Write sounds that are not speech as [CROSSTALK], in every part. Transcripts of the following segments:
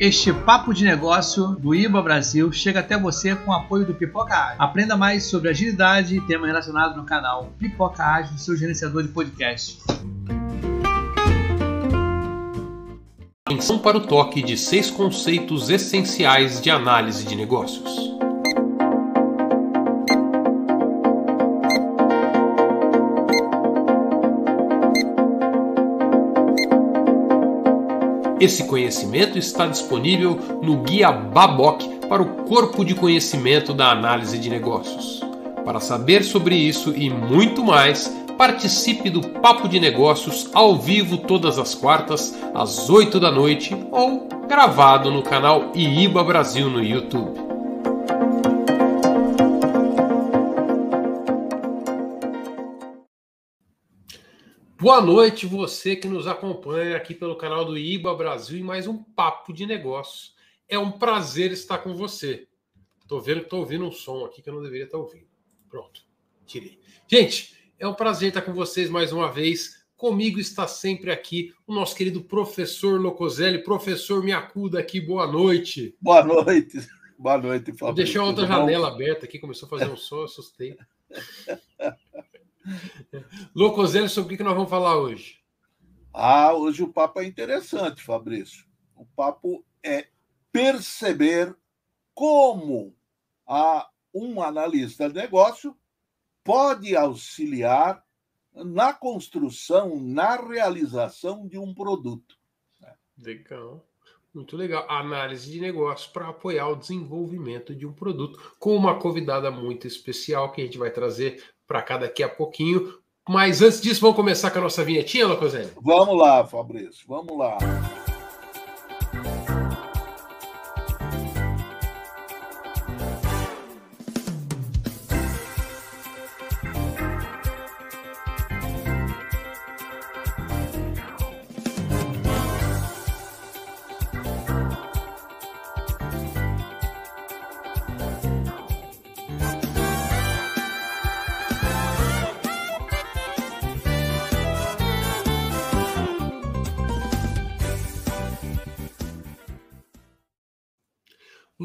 Este papo de negócio do IBA Brasil chega até você com o apoio do Pipoca Ágil. Aprenda mais sobre agilidade e temas relacionados no canal Pipoca Ágil, seu gerenciador de podcast. Atenção para o toque de seis conceitos essenciais de análise de negócios. Esse conhecimento está disponível no Guia Baboc para o Corpo de Conhecimento da Análise de Negócios. Para saber sobre isso e muito mais, participe do Papo de Negócios ao vivo todas as quartas, às 8 da noite ou gravado no canal IIBA Brasil no YouTube. Boa noite, você que nos acompanha aqui pelo canal do IBA Brasil e mais um papo de negócios. É um prazer estar com você. Tô vendo que tô ouvindo um som aqui que eu não deveria estar ouvindo. Pronto, tirei. Gente, é um prazer estar com vocês mais uma vez. Comigo está sempre aqui o nosso querido professor Locoselli. Professor, me acuda aqui, boa noite. Boa noite. Boa noite, Fábio. Deixei outra janela aberta aqui, começou a fazer um som, assustei. Locoselli, sobre o que nós vamos falar hoje? Ah, hoje o papo é interessante, Fabrício. O papo é perceber como a, um analista de negócio pode auxiliar na construção, na realização de um produto. Legal. Muito legal. Análise de negócios para apoiar o desenvolvimento de um produto, com uma convidada muito especial que a gente vai trazer para cá daqui a pouquinho. Mas antes disso, vamos começar com a nossa vinhetinha, Locoselli? Vamos lá, Fabrício, vamos lá.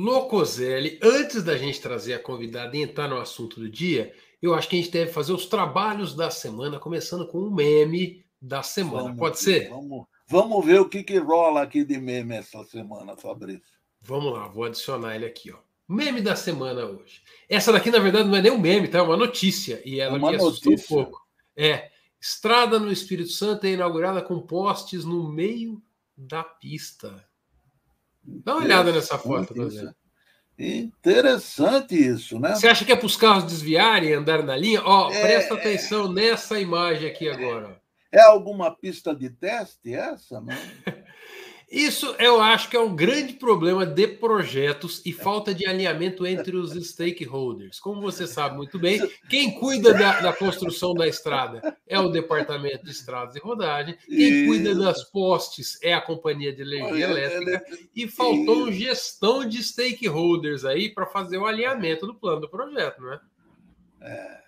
Locoselli, antes da gente trazer a convidada e entrar no assunto do dia, eu acho que a gente deve fazer os trabalhos da semana, começando com o meme da semana. Vamos, Pode ser? Vamos, vamos ver o que, que rola aqui de meme essa semana, Fabrício. Vamos lá, vou adicionar ele aqui, ó. Meme da semana hoje. Essa daqui, na verdade, não é nem um meme, tá? É uma notícia. E ela é me assustou um pouco. É. Estrada no Espírito Santo é inaugurada com postes no meio da pista. Dá uma olhada nessa foto. Interessante isso, né? Você acha que é para os carros desviarem e andar na linha? Ó, é, presta atenção nessa imagem aqui agora. É alguma pista de teste essa, não? [LAUGHS] Isso eu acho que é um grande problema de projetos e falta de alinhamento entre os stakeholders. Como você sabe muito bem, quem cuida da, da construção da estrada é o Departamento de Estradas e Rodagem, quem cuida das postes é a Companhia de Energia Elétrica, e faltou gestão de stakeholders aí para fazer o alinhamento do plano do projeto, não é? é?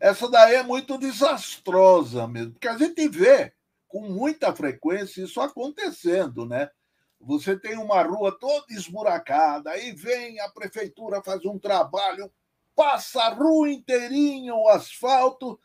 Essa daí é muito desastrosa mesmo, porque a gente vê com muita frequência isso acontecendo, né? Você tem uma rua toda esburacada, aí vem a prefeitura faz um trabalho, passa a rua inteirinha o asfalto,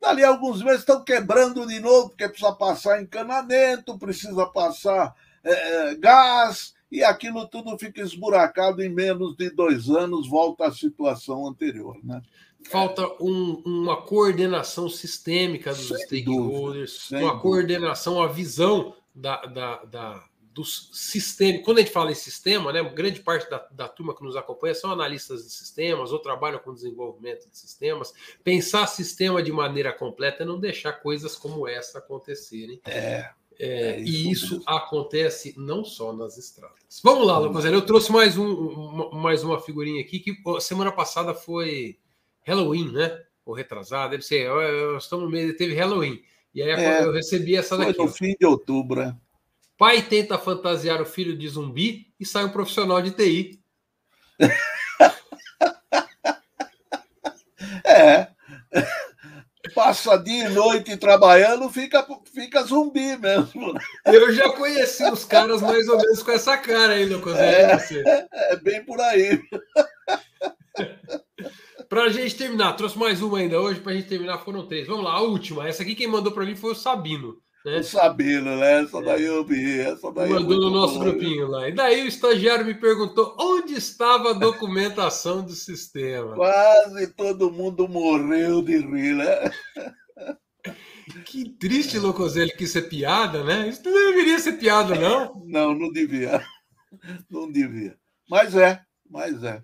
dali alguns meses estão quebrando de novo, porque precisa passar encanamento, precisa passar é, gás, e aquilo tudo fica esburacado em menos de dois anos, volta à situação anterior, né? Falta um, uma coordenação sistêmica dos sem stakeholders, dúvida, uma dúvida. coordenação, a visão da, da, da, dos sistemas. Quando a gente fala em sistema, né, grande parte da, da turma que nos acompanha são analistas de sistemas ou trabalham com desenvolvimento de sistemas. Pensar sistema de maneira completa é não deixar coisas como essa acontecerem. É. É, é isso e isso mesmo. acontece não só nas estradas. Vamos lá, rapaziada. Eu trouxe mais, um, mais uma figurinha aqui que semana passada foi Halloween, né? Ou retrasado, deve ser. Estamos no meio, teve Halloween. E aí é, eu recebi essa daqui. Foi no fim de outubro, né? Pai tenta fantasiar o filho de zumbi e sai um profissional de TI. [LAUGHS] é. passa dia e noite trabalhando, fica, fica zumbi mesmo. Eu já conheci os caras mais ou menos com essa cara aí, Lucas. É, é, é bem por aí. Para a gente terminar, trouxe mais uma ainda hoje, para a gente terminar foram três. Vamos lá, a última. Essa aqui quem mandou para mim foi o Sabino. Né? O Sabino, né? Essa daí eu vi. Essa daí Mandou no nosso bom. grupinho lá. E daí o estagiário me perguntou onde estava a documentação do sistema. Quase todo mundo morreu de rir, né? Que triste, Locoselli, que isso é piada, né? Isso não deveria ser piada, não? Não, não devia. Não devia. Mas é, mas é.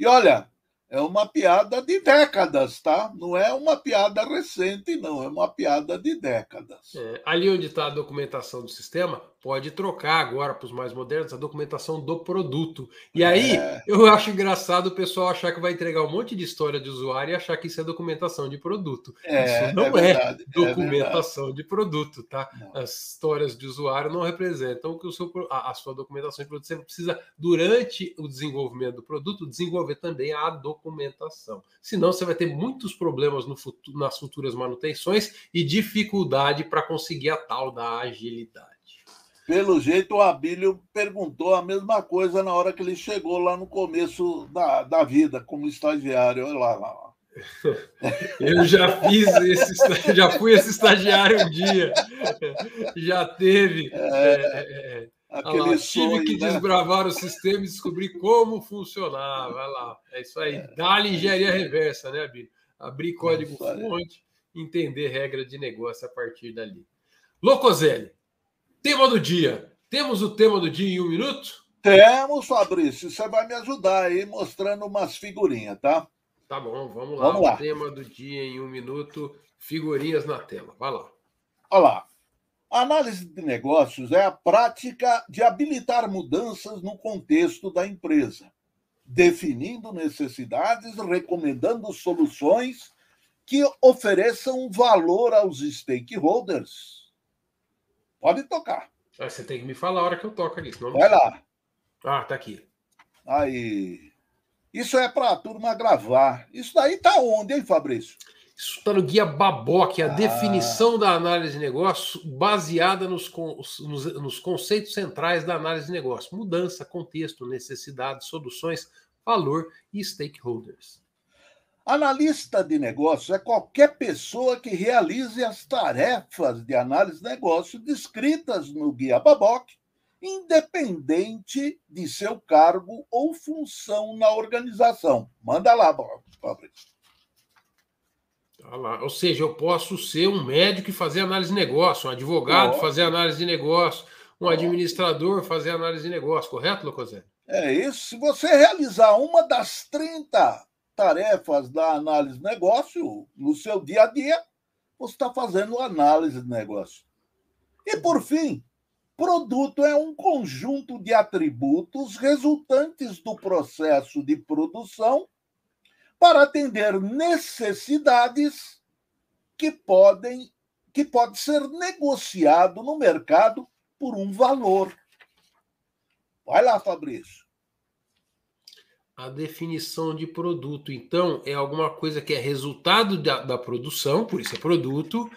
E olha, é uma piada de décadas, tá? Não é uma piada recente, não, é uma piada de décadas. É, ali onde está a documentação do sistema, pode trocar agora para os mais modernos a documentação do produto. E aí é. eu acho engraçado o pessoal achar que vai entregar um monte de história de usuário e achar que isso é documentação de produto. É, isso não é, é documentação de produto, tá? Não. As histórias de usuário não representam que o seu, a, a sua documentação de produto. Você precisa, durante o desenvolvimento do produto, desenvolver também a documentação. Senão você vai ter muitos problemas no futuro, nas futuras manutenções e dificuldade para conseguir a tal da agilidade. Pelo jeito, o Abílio perguntou a mesma coisa na hora que ele chegou lá no começo da, da vida, como estagiário. Olha lá, lá. [LAUGHS] Eu já fiz esse, já fui esse estagiário um dia. Já teve. É, é, é, aquele lá, tive que né? desbravar o sistema e descobrir como funcionava. Vai lá. É isso aí. É. Dá-lhe engenharia reversa, né, Abílio? Abrir código fonte, entender regra de negócio a partir dali. Locoselli, Tema do dia. Temos o tema do dia em um minuto? Temos, Fabrício. Você vai me ajudar aí mostrando umas figurinhas, tá? Tá bom, vamos lá. Vamos lá. O tema do dia em um minuto, figurinhas na tela. Vai lá. Olha lá. análise de negócios é a prática de habilitar mudanças no contexto da empresa, definindo necessidades, recomendando soluções que ofereçam valor aos stakeholders Pode tocar. Ah, você tem que me falar a hora que eu toco ali. Senão... Vai lá. Ah, tá aqui. Aí. Isso é para a turma gravar. Isso daí tá onde, hein, Fabrício? Isso está no Guia Baboc, a ah. definição da análise de negócio baseada nos, nos, nos, conceitos centrais da análise de negócio: mudança, contexto, necessidade, soluções, valor e stakeholders. Analista de negócios é qualquer pessoa que realize as tarefas de análise de negócio descritas no Guia Baboc, independente de seu cargo ou função na organização. Manda lá, Fabrício. Tá lá. Ou seja, eu posso ser um médico e fazer análise de negócio, um advogado fazer análise de negócio, um administrador fazer análise de negócio, correto, Locosé? É isso. Se você realizar uma das 30 tarefas da análise de negócio no seu dia a dia, você está fazendo análise de negócio. E, por fim, produto é um conjunto de atributos resultantes do processo de produção para atender necessidades que podem que pode ser negociado no mercado por um valor. Vai lá, Fabrício a definição de produto. Então, é alguma coisa que é resultado da, da, produção, por isso é produto,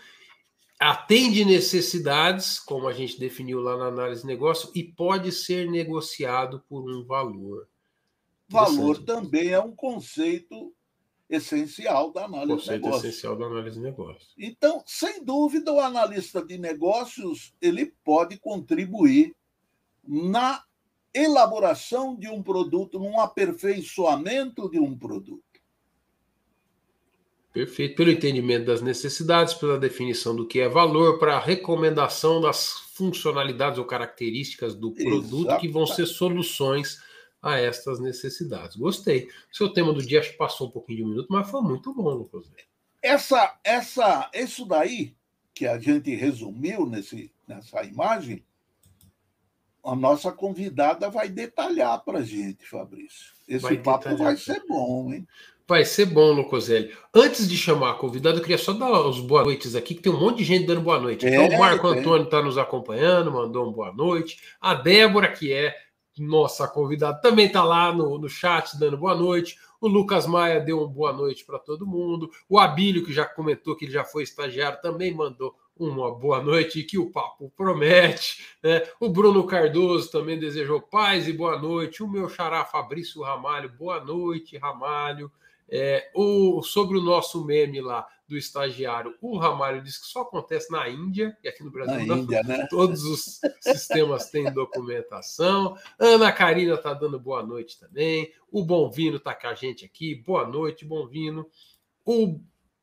atende necessidades, como a gente definiu lá na análise de negócio, e pode ser negociado por um valor. Valor também é um conceito essencial da análise conceito de negócio. essencial da análise de negócio. Então, sem dúvida, o analista de negócios ele pode contribuir na elaboração de um produto, num aperfeiçoamento de um produto. Perfeito. Pelo entendimento das necessidades, pela definição do que é valor, para a recomendação das funcionalidades ou características do produto Exato. que vão ser soluções a estas necessidades. Gostei. O seu tema do dia acho que passou um pouquinho de um minuto, mas foi muito bom, Lucas. Essa, essa, isso daí que a gente resumiu nesse, nessa imagem a nossa convidada vai detalhar para a gente, Fabrício. Esse vai papo vai ser bom, hein? Vai ser bom, Lucoselli. Antes de chamar a convidada, eu queria só dar os boas noites aqui, que tem um monte de gente dando boa noite. Então, é, o Marco é. Antônio está nos acompanhando, mandou uma boa noite. A Débora, que é nossa convidada, também está lá no, no chat dando boa noite. O Lucas Maia deu uma boa noite para todo mundo. O Abílio, que já comentou que ele já foi estagiário, também mandou uma boa noite e que o papo promete. Né? O Bruno Cardoso também desejou paz e boa noite. O meu xará Fabrício Ramalho, boa noite, Ramalho. É, o, sobre o nosso meme lá do estagiário, o Ramalho disse que só acontece na Índia, e aqui no Brasil na não, Índia, né? todos os sistemas têm documentação. Ana Karina está dando boa noite também. O Bonvino está com a gente aqui. Boa noite, Bonvino. O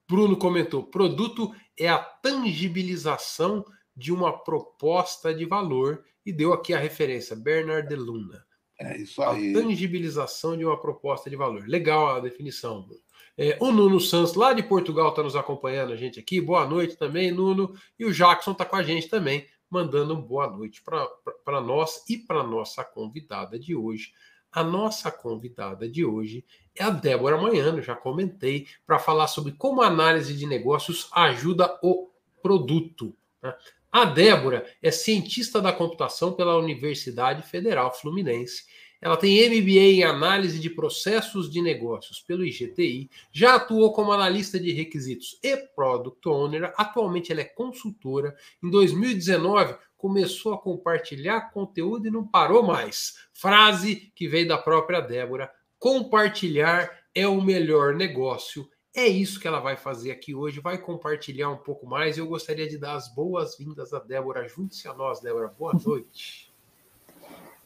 Bruno comentou: produto é a tangibilização de uma proposta de valor, e deu aqui a referência, Bernard de Luna. É isso aí. A tangibilização de uma proposta de valor. Legal a definição. É, o Nuno Santos, lá de Portugal, está nos acompanhando a gente aqui. Boa noite também, Nuno. E o Jackson está com a gente também, mandando boa noite para nós e para nossa convidada de hoje. A nossa convidada de hoje é a Débora Manhano, já comentei, para falar sobre como a análise de negócios ajuda o produto. Né? A Débora é cientista da computação pela Universidade Federal Fluminense. Ela tem MBA em análise de processos de negócios pelo IGTI, já atuou como analista de requisitos e product owner. Atualmente ela é consultora. Em 2019 começou a compartilhar conteúdo e não parou mais. Frase que veio da própria Débora: compartilhar é o melhor negócio é isso que ela vai fazer aqui hoje, vai compartilhar um pouco mais. Eu gostaria de dar as boas-vindas a Débora. Junte-se a nós, Débora. Boa [LAUGHS] noite.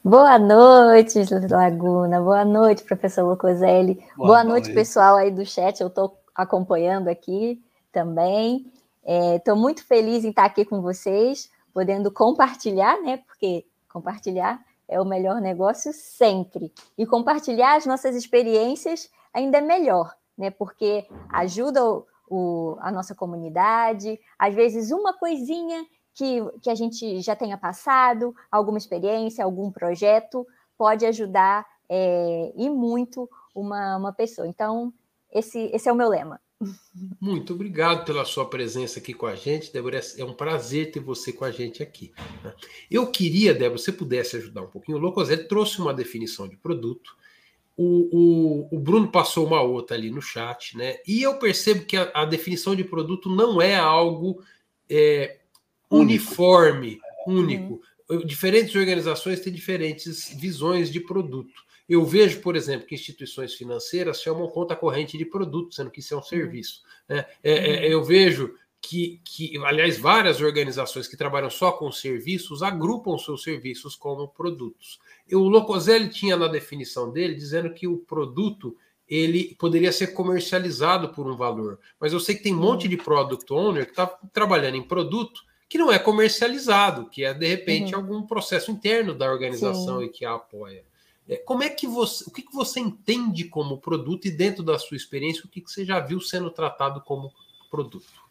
Boa noite, Laguna. Boa noite, professor Lucoselli. Boa, Boa noite, noite, pessoal aí do chat. Eu estou acompanhando aqui também. Estou é, muito feliz em estar aqui com vocês, podendo compartilhar, né? Porque compartilhar é o melhor negócio sempre. E compartilhar as nossas experiências ainda é melhor né? Porque ajuda o, o, a nossa comunidade, às vezes uma coisinha que, que a gente já tenha passado, alguma experiência, algum projeto, pode ajudar é, e muito uma, uma pessoa. Então, esse, esse é o meu lema. Muito obrigado pela sua presença aqui com a gente, Débora. É um prazer ter você com a gente aqui. Né? Eu queria, Débora, se você pudesse ajudar um pouquinho. O Locoselli trouxe uma definição de produto o, o, o, Bruno passou uma outra ali no chat, né? E eu percebo que a, a definição de produto não é algo é, uniforme, único. Uhum. Diferentes organizações têm diferentes visões de produto. Eu vejo, por exemplo, que instituições financeiras chamam conta corrente de produto, sendo que isso é um serviço. Né? É, é, uhum. eu vejo que, que, aliás, várias organizações que trabalham só com serviços agrupam seus serviços como produtos o Locoselli tinha na definição dele dizendo que o produto ele poderia ser comercializado por um valor. Mas eu sei que tem um monte de product owner que está trabalhando em produto que não é comercializado, que é de repente uhum. algum processo interno da organização Sim. e que a apoia. É, como é que você, o que, que você entende como produto e dentro da sua experiência, o que, que você já viu sendo tratado como produto?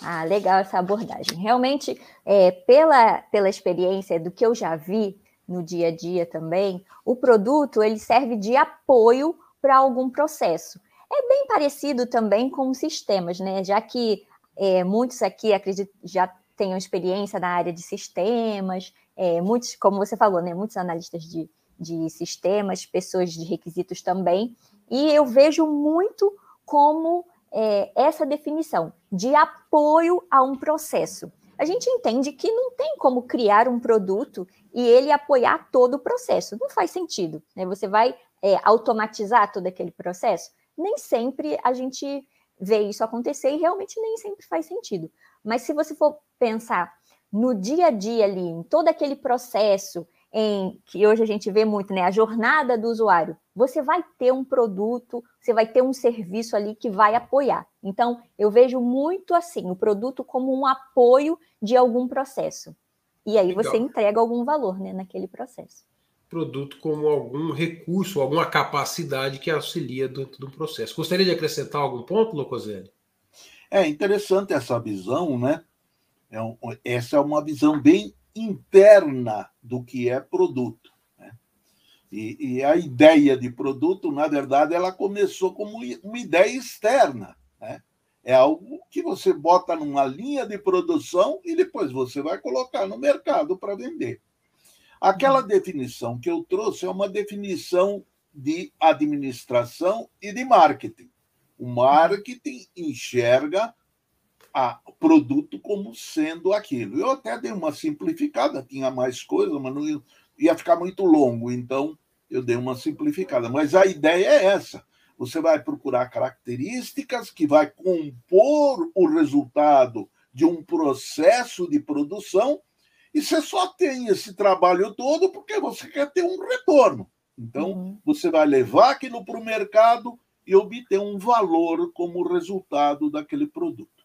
Ah, legal essa abordagem. Realmente, é, pela, pela experiência do que eu já vi, no dia a dia também, o produto ele serve de apoio para algum processo. É bem parecido também com sistemas, né? Já que é, muitos aqui acredito já tenham experiência na área de sistemas, é, muitos, como você falou, né? Muitos analistas de, de sistemas, pessoas de requisitos também, e eu vejo muito como é, essa definição de apoio a um processo. A gente entende que não tem como criar um produto e ele apoiar todo o processo. Não faz sentido. Né? Você vai é, automatizar todo aquele processo? Nem sempre a gente vê isso acontecer e realmente nem sempre faz sentido. Mas se você for pensar no dia a dia ali, em todo aquele processo, em que hoje a gente vê muito, né, a jornada do usuário, você vai ter um produto, você vai ter um serviço ali que vai apoiar. Então, eu vejo muito assim, o produto como um apoio de algum processo. E aí Legal. você entrega algum valor né, naquele processo. Produto como algum recurso, alguma capacidade que auxilia dentro do processo. Gostaria de acrescentar algum ponto, Locoselli? É interessante essa visão, né? É um, essa é uma visão bem interna do que é produto. Né? E, e, a ideia de produto, na verdade, ela começou como uma ideia externa. Né? É algo que você bota numa linha de produção e depois você vai colocar no mercado para vender. Aquela uhum. definição que eu trouxe é uma definição de administração e de marketing. O marketing enxerga o produto como sendo aquilo. Eu até dei uma simplificada, tinha mais coisa, mas não ia, ia ficar muito longo, então eu dei uma simplificada. Mas a ideia é essa. Você vai procurar características que vai compor o resultado de um processo de produção e você só tem esse trabalho todo porque você quer ter um retorno. Então, uhum. você vai levar aquilo para o mercado e obter um valor como resultado daquele produto.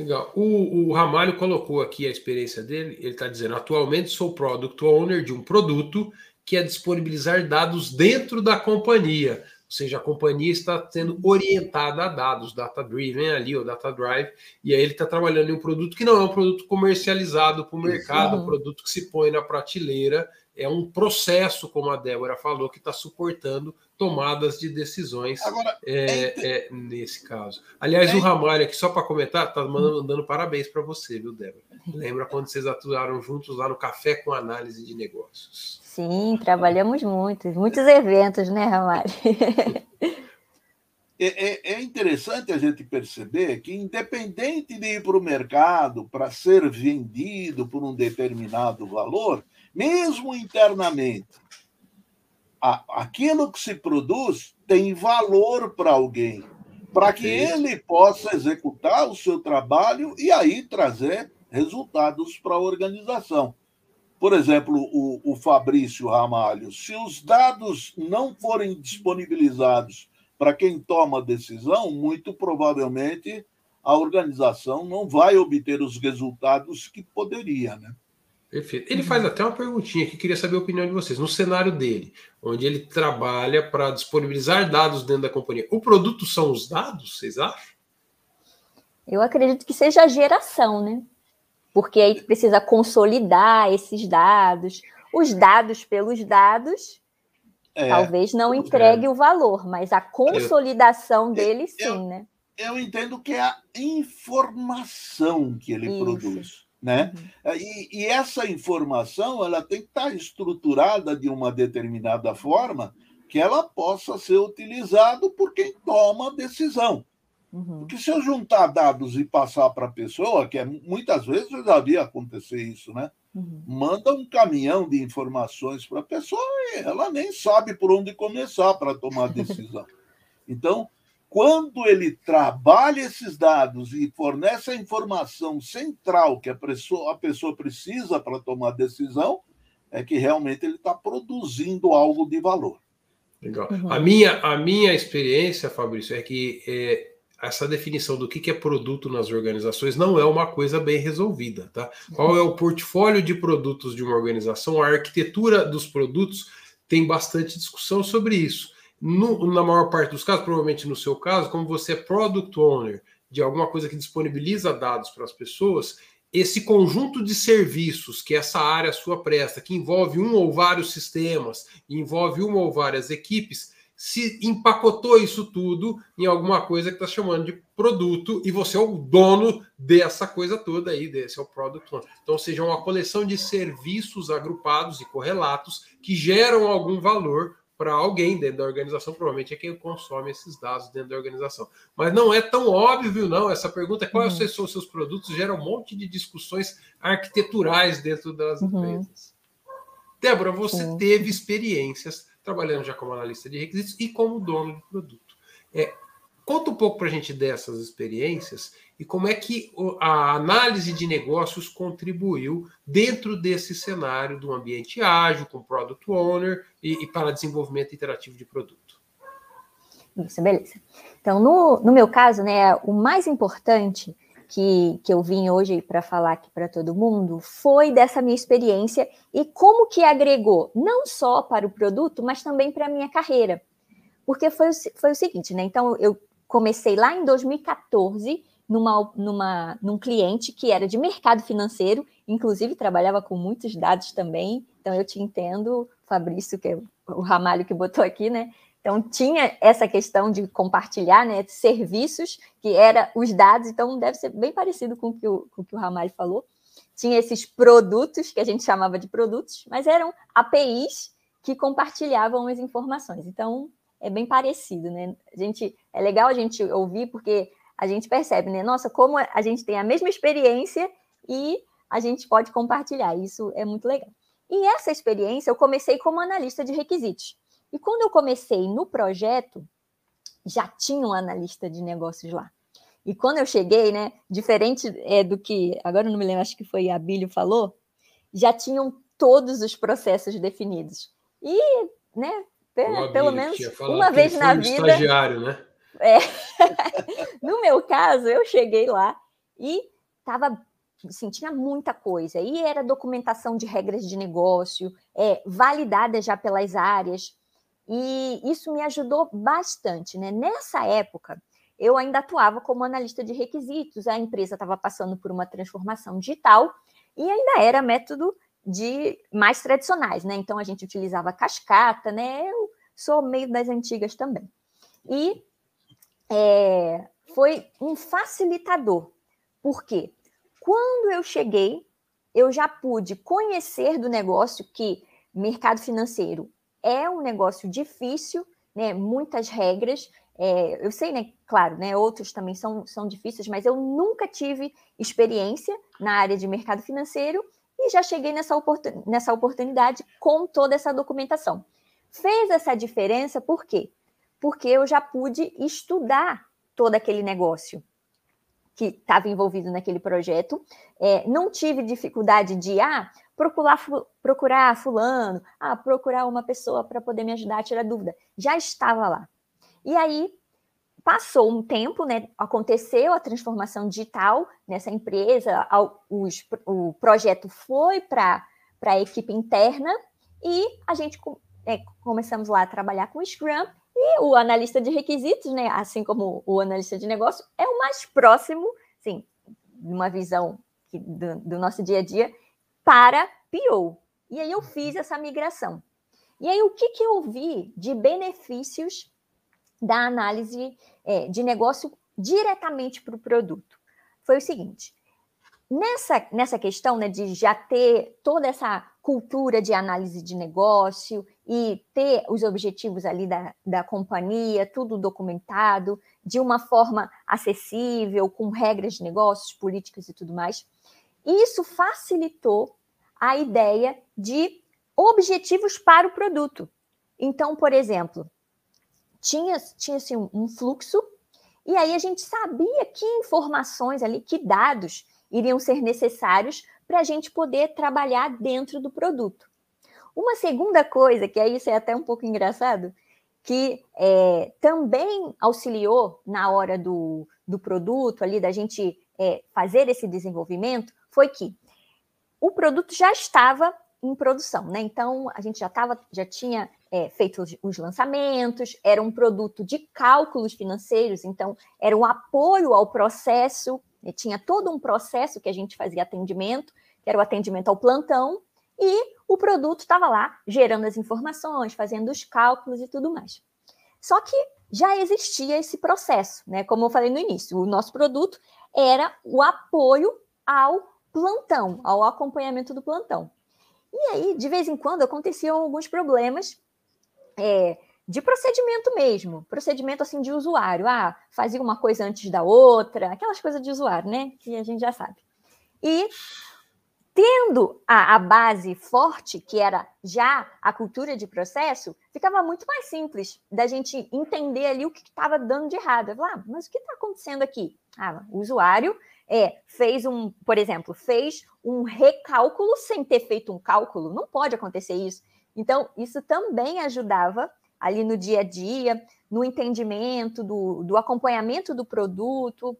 Legal. O, o Ramalho colocou aqui a experiência dele. Ele está dizendo: atualmente sou product owner de um produto que é disponibilizar dados dentro da companhia. Ou seja, a companhia está sendo orientada a dados, data driven ali, ou data drive, e aí ele está trabalhando em um produto que não é um produto comercializado para o mercado, um produto que se põe na prateleira, é um processo, como a Débora falou, que está suportando tomadas de decisões Agora, é, é, nesse caso. Aliás, é... o Ramalho aqui, só para comentar, está mandando parabéns para você, viu, Débora? Lembra quando vocês atuaram juntos lá no Café com Análise de Negócios? Sim, trabalhamos muitos, muitos eventos, né, Ramalho? É, é, é, interessante a gente perceber que, independente de ir para o mercado para ser vendido por um determinado valor, mesmo internamente, aquilo que se produz tem valor para alguém, para que ele possa executar o seu trabalho e aí trazer resultados para a organização. Por exemplo, o, o Fabrício Ramalho, se os dados não forem disponibilizados para quem toma a decisão, muito provavelmente a organização não vai obter os resultados que poderia, né? Perfeito. Ele faz até uma perguntinha que queria saber a opinião de vocês. No cenário dele, onde ele trabalha para disponibilizar dados dentro da companhia, o produto são os dados, vocês acham? Eu acredito que seja a geração, né? Porque aí precisa consolidar esses dados. Os dados pelos dados, é, talvez não entregue é. o valor, mas a consolidação eu, dele, sim, eu, né? Eu entendo que é a informação que ele Isso. produz. Né? Uhum. E, e, essa informação ela tem que estar estruturada de uma determinada forma que ela possa ser utilizada por quem toma a decisão. Uhum. Porque se eu juntar dados e passar para a pessoa, que é, muitas vezes eu já vi acontecer isso, né? Uhum. Manda um caminhão de informações para a pessoa e ela nem sabe por onde começar para tomar a decisão. [LAUGHS] então, quando ele trabalha esses dados e fornece a informação central que a pessoa, a pessoa precisa para tomar decisão, é que realmente ele está produzindo algo de valor. Legal. Uhum. A, minha, a minha experiência, Fabrício, é que é, essa definição do que é produto nas organizações não é uma coisa bem resolvida. Tá? Qual é o portfólio de produtos de uma organização? A arquitetura dos produtos tem bastante discussão sobre isso. No, na maior parte dos casos, provavelmente no seu caso, como você é product owner de alguma coisa que disponibiliza dados para as pessoas, esse conjunto de serviços que essa área sua presta, que envolve um ou vários sistemas, envolve uma ou várias equipes, se empacotou isso tudo em alguma coisa que está chamando de produto e você é o dono dessa coisa toda aí, desse é o product owner. Então, seja uma coleção de serviços agrupados e correlatos que geram algum valor para alguém dentro da organização, provavelmente é quem consome esses dados dentro da organização. Mas não é tão óbvio, não. Essa pergunta, qual uhum. são os seus produtos, gera um monte de discussões arquiteturais dentro das uhum. empresas. Débora, você teve experiências trabalhando já como analista de requisitos e como dono de produto. É, conta um pouco para a gente dessas experiências e como é que a análise de negócios contribuiu dentro desse cenário do ambiente ágil, com product owner e, e para desenvolvimento interativo de produto. Isso, beleza. Então, no, no meu caso, né, o mais importante que, que eu vim hoje para falar aqui para todo mundo foi dessa minha experiência e como que agregou, não só para o produto, mas também para a minha carreira. Porque foi, foi o seguinte, né? Então, eu comecei lá em 2014 numa, numa, num cliente que era de mercado financeiro, inclusive trabalhava com muitos dados também, então eu te entendo, Fabrício, que é o ramalho que botou aqui, né? Então tinha essa questão de compartilhar né, serviços, que era os dados, então deve ser bem parecido com o que o, com o, que o Ramalho falou. Tinha esses produtos, que a gente chamava de produtos, mas eram APIs que compartilhavam as informações. Então, é bem parecido, né? A gente, é legal a gente ouvir porque a gente percebe, né? Nossa, como a gente tem a mesma experiência e a gente pode compartilhar. Isso é muito legal. E essa experiência eu comecei como analista de requisitos. E quando eu comecei no projeto, já tinha um analista de negócios lá. E quando eu cheguei, né, diferente é, do que, agora eu não me lembro, acho que foi a Bílio falou, já tinham todos os processos definidos. E, né, pelo, pelo menos uma vez na vida. Estagiário, né? É, [LAUGHS] no meu caso, eu cheguei lá e estava assim, tinha muita coisa. E era documentação de regras de negócio, é, validada já pelas áreas. E isso me ajudou bastante. Né? Nessa época, eu ainda atuava como analista de requisitos, a empresa estava passando por uma transformação digital e ainda era método de mais tradicionais, né? Então a gente utilizava cascata, né? Eu sou meio das antigas também. E é, foi um facilitador. Por quê? Quando eu cheguei, eu já pude conhecer do negócio que mercado financeiro é um negócio difícil, né? Muitas regras. É, eu sei, né? Claro, né? Outros também são, são difíceis, mas eu nunca tive experiência na área de mercado financeiro e já cheguei nessa, oportun nessa oportunidade com toda essa documentação. Fez essa diferença por quê? Porque eu já pude estudar todo aquele negócio que estava envolvido naquele projeto. É, não tive dificuldade de ah, procurar, procurar fulano, ah, procurar uma pessoa para poder me ajudar a tirar dúvida. Já estava lá. E aí passou um tempo, né, aconteceu a transformação digital nessa empresa, os, o projeto foi para a equipe interna e a gente é, começamos lá a trabalhar com o Scrum e o analista de requisitos, né, assim como o analista de negócio, é o mais próximo, sim, de uma visão do, do nosso dia a dia para PO. E aí eu fiz essa migração. E aí o que, que eu vi de benefícios da análise é, de negócio diretamente para o produto? Foi o seguinte: nessa, nessa questão né, de já ter toda essa cultura de análise de negócio e ter os objetivos ali da, da companhia, tudo documentado, de uma forma acessível, com regras de negócios, políticas e tudo mais. Isso facilitou a ideia de objetivos para o produto. Então, por exemplo, tinha, tinha assim, um fluxo, e aí a gente sabia que informações ali, que dados iriam ser necessários para a gente poder trabalhar dentro do produto. Uma segunda coisa, que aí isso é até um pouco engraçado, que é, também auxiliou na hora do, do produto, ali, da gente é, fazer esse desenvolvimento, foi que o produto já estava em produção, né? Então a gente já estava, já tinha é, feito os, os, lançamentos, era um produto de cálculos financeiros, então era um apoio ao processo, né? tinha todo um processo que a gente fazia atendimento, que era o atendimento ao plantão, e o produto estava lá gerando as informações, fazendo os cálculos e tudo mais. Só que já existia esse processo, né? Como eu falei no início, o nosso produto era o apoio ao plantão, ao acompanhamento do plantão. E aí, de vez em quando, aconteciam alguns problemas é, de procedimento mesmo, procedimento assim de usuário. Ah, fazia uma coisa antes da outra, aquelas coisas de usuário, né? Que a gente já sabe. E tendo a, a, base forte, que era já a cultura de processo, ficava muito mais simples da gente entender ali o que estava dando de errado. Falar, ah, mas o que está acontecendo aqui? Ah, o usuário é, fez um, por exemplo, fez um recálculo sem ter feito um cálculo. Não pode acontecer isso. Então, isso também ajudava ali no dia a dia, no entendimento do, do acompanhamento do produto,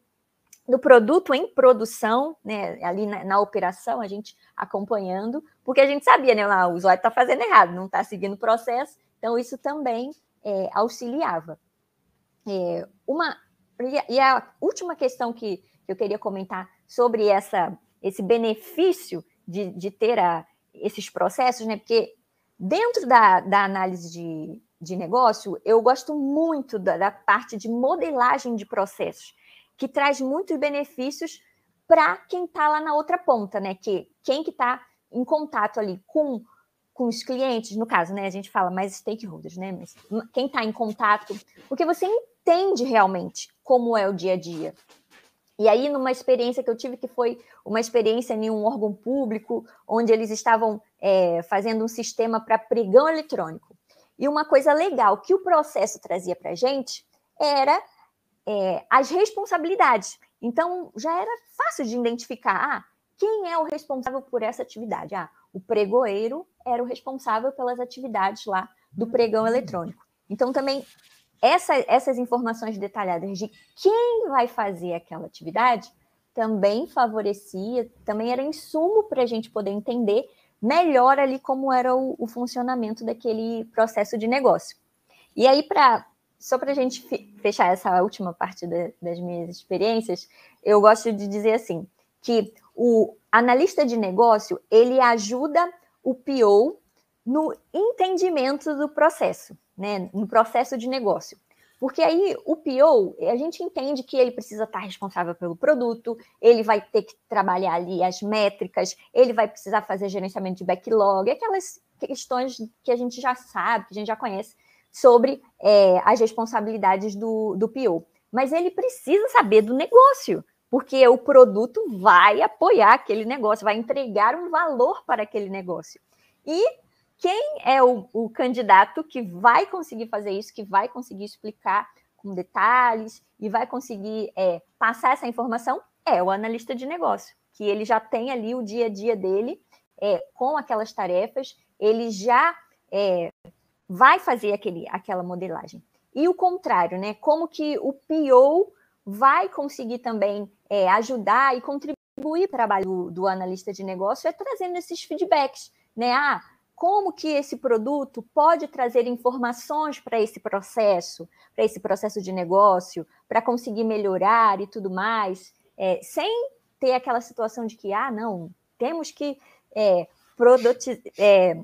do produto em produção, né, ali na, na, operação, a gente acompanhando, porque a gente sabia, né, lá, o usuário está fazendo errado, não está seguindo o processo, então isso também é, auxiliava. É, uma, e a última questão que, eu queria comentar sobre essa, esse benefício de, de ter a, esses processos, né, porque dentro da, da análise de, de negócio, eu gosto muito da, da parte de modelagem de processos, que traz muitos benefícios para quem está lá na outra ponta, né? Que quem que está em contato ali com com os clientes, no caso, né? A gente fala mais stakeholders, né? Mas quem está em contato, porque você entende realmente como é o dia a dia. E aí, numa experiência que eu tive, que foi uma experiência em um órgão público, onde eles estavam é, fazendo um sistema para pregão eletrônico. E uma coisa legal que o processo trazia para a gente era é, as responsabilidades. Então, já era fácil de identificar ah, quem é o responsável por essa atividade. Ah, o pregoeiro era o responsável pelas atividades lá do pregão eletrônico. Então, também, essa, essas informações detalhadas de quem vai fazer aquela atividade também favorecia, também era insumo para a gente poder entender melhor ali como era o, o funcionamento daquele processo de negócio. E aí, para só para a gente fechar essa última parte da, das minhas experiências, eu gosto de dizer assim que o analista de negócio ele ajuda o PO no entendimento do processo, né, no processo de negócio. Porque aí o PO, a gente entende que ele precisa estar responsável pelo produto, ele vai ter que trabalhar ali as métricas, ele vai precisar fazer gerenciamento de backlog, aquelas questões que a gente já sabe, que a gente já conhece sobre é, as responsabilidades do, do PO. Mas ele precisa saber do negócio, porque o produto vai apoiar aquele negócio, vai entregar um valor para aquele negócio. E quem é o, o candidato que vai conseguir fazer isso, que vai conseguir explicar com detalhes e vai conseguir é, passar essa informação é o analista de negócio, que ele já tem ali o dia a dia dele é, com aquelas tarefas, ele já é, vai fazer aquele, aquela modelagem. E o contrário, né? Como que o PO vai conseguir também é, ajudar e contribuir para o trabalho do, do, analista de negócio é trazendo esses feedbacks, né? Ah, como que esse produto pode trazer informações para esse processo, para esse processo de negócio, para conseguir melhorar e tudo mais, é, sem ter aquela situação de que, ah, não, temos que é, é,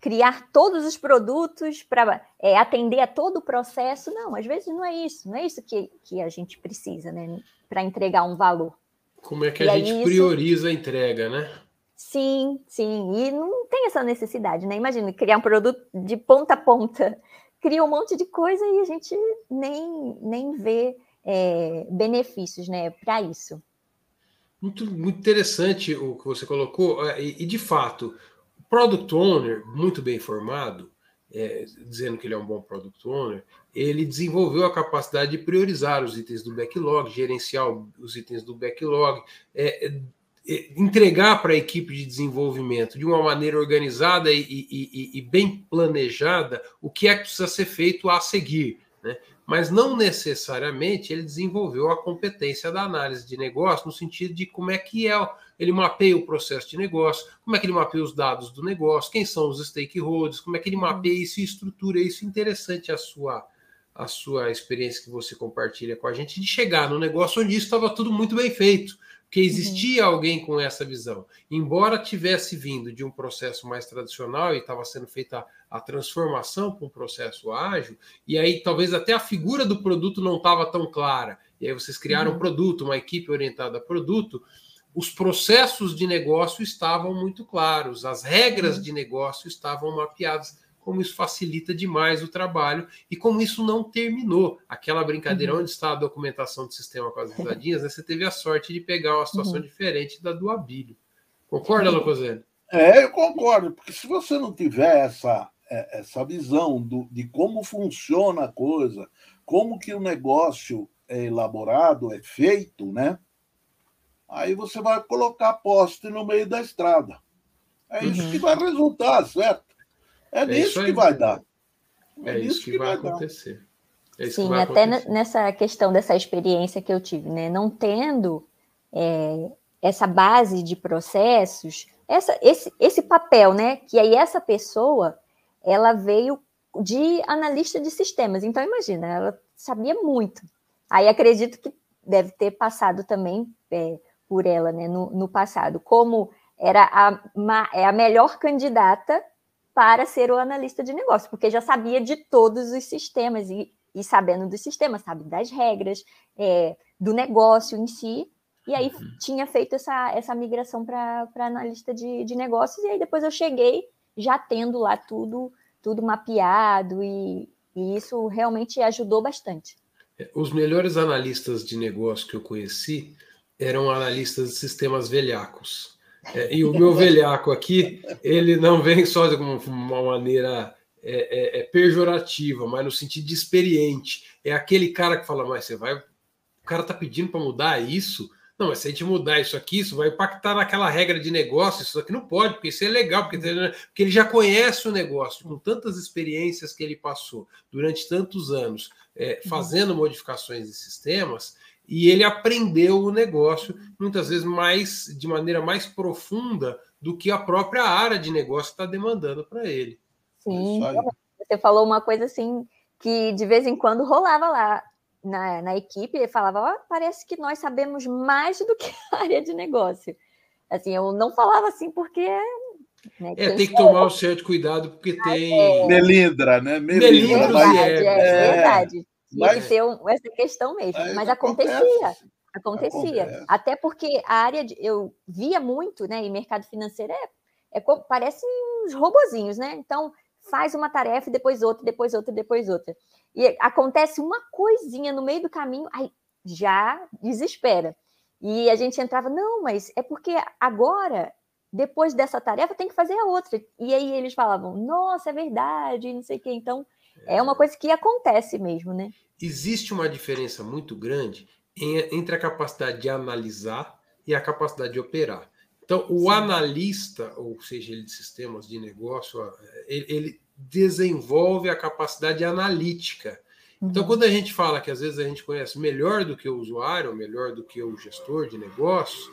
criar todos os produtos para é, atender a todo o processo. Não, às vezes não é isso, não é isso que, que a gente precisa, né? Para entregar um valor. Como é que e a gente prioriza a entrega, né? Sim, sim. E não tem essa necessidade, né? Imagina, criar um produto de ponta a ponta. Cria um monte de coisa e a gente nem, nem vê é, benefícios né, para isso. Muito, muito interessante o que você colocou, é, e, e de fato, Product Owner, muito bem formado, é, dizendo que ele é um bom Product Owner, ele desenvolveu a capacidade de priorizar os itens do backlog, gerenciar os itens do backlog, é, entregar para a equipe de desenvolvimento de uma maneira organizada e, e, e, bem planejada o que é que precisa ser feito a seguir. Né? Mas não necessariamente ele desenvolveu a competência da análise de negócio no sentido de como é que é ele mapeia o processo de negócio, como é que ele mapeia os dados do negócio, quem são os stakeholders, como é que ele uhum. mapeia isso e estrutura isso. Interessante a sua, a sua experiência que você compartilha com a gente de chegar no negócio onde isso estava tudo muito bem feito, porque uhum. existia uhum. alguém com essa visão. Embora tivesse vindo de um processo mais tradicional e estava sendo feita a transformação para um processo ágil, e aí talvez até a figura do produto não estava tão clara. E aí vocês criaram uhum. um produto, uma equipe orientada a produto, os processos de negócio estavam muito claros, as regras de negócio estavam mapeadas, como isso facilita demais o trabalho e como isso não terminou. Aquela brincadeira uhum. onde está a documentação do sistema com as risadinhas, né, você teve a sorte de pegar uma situação uhum. diferente da do Abílio. Concorda, Locoselli? É, eu concordo, porque se você não tiver essa, é, essa visão do, de como funciona a coisa, como que o negócio é elaborado, é feito, né? Aí você vai colocar poste no meio da estrada. É isso que uhum. vai resultar, certo? É, é nisso que vai dar. É, é isso que, que vai, vai acontecer. É Sim, vai até acontecer. nessa questão dessa experiência que eu tive, né? Não tendo é, essa base de processos, essa, esse, esse papel, né? Que aí essa pessoa ela veio de analista de sistemas. Então, imagina, ela sabia muito. Aí acredito que deve ter passado também é, por ela né, no, no passado, como era a, é a melhor candidata para ser o analista de negócio, porque já sabia de todos os sistemas e, e sabendo dos sistemas, sabe das regras, é, do negócio em si, e aí uhum. tinha feito essa, essa migração para analista de, de negócios, e aí depois eu cheguei já tendo lá tudo, tudo mapeado e, e isso realmente ajudou bastante. É, os melhores analistas de negócio que eu conheci eram analistas de sistemas velhacos. É, e o meu velhaco aqui, ele não vem só de uma maneira é, é, é, pejorativa, mas no sentido de experiente. É aquele cara que fala, mas você vai. O cara tá pedindo para mudar isso? Não, mas se a gente mudar isso aqui, isso vai impactar naquela regra de negócio, isso aqui não pode, porque isso é legal, porque, porque ele já conhece o negócio, com tantas experiências que ele passou durante tantos anos, é, uhum. fazendo modificações de sistemas, e ele aprendeu o negócio, muitas vezes mais de maneira mais profunda do que a própria área de negócio está demandando para ele. Sim, você falou uma coisa assim que de vez em quando rolava lá na, na equipe, ele falava, oh, parece que nós sabemos mais do que a área de negócio. Assim, eu não falava assim porque né, é, tem que tomar um certo cuidado, porque tem. É... Melindra, né? Melindra, verdade, é, é, verdade. Mas... ter um, essa questão mesmo. Mas acontecia. Acontece. Acontecia. Acontece. Até porque a área de, eu via muito, né? E mercado financeiro é, é parece uns robozinhos, né? Então, faz uma tarefa, depois outra, depois outra, depois outra. E acontece uma coisinha no meio do caminho, aí já desespera. E a gente entrava, não, mas é porque agora, depois dessa tarefa, tem que fazer a outra. E aí eles falavam, nossa, é verdade, não sei o quê. Então, é uma coisa que acontece mesmo, né? Existe uma diferença muito grande entre a capacidade de analisar e a capacidade de operar. Então, o Sim. analista, ou seja, ele de sistemas de negócio, ele, ele desenvolve a capacidade analítica. Então, uhum. quando a gente fala que às vezes a gente conhece melhor do que o usuário, melhor do que o gestor de negócios,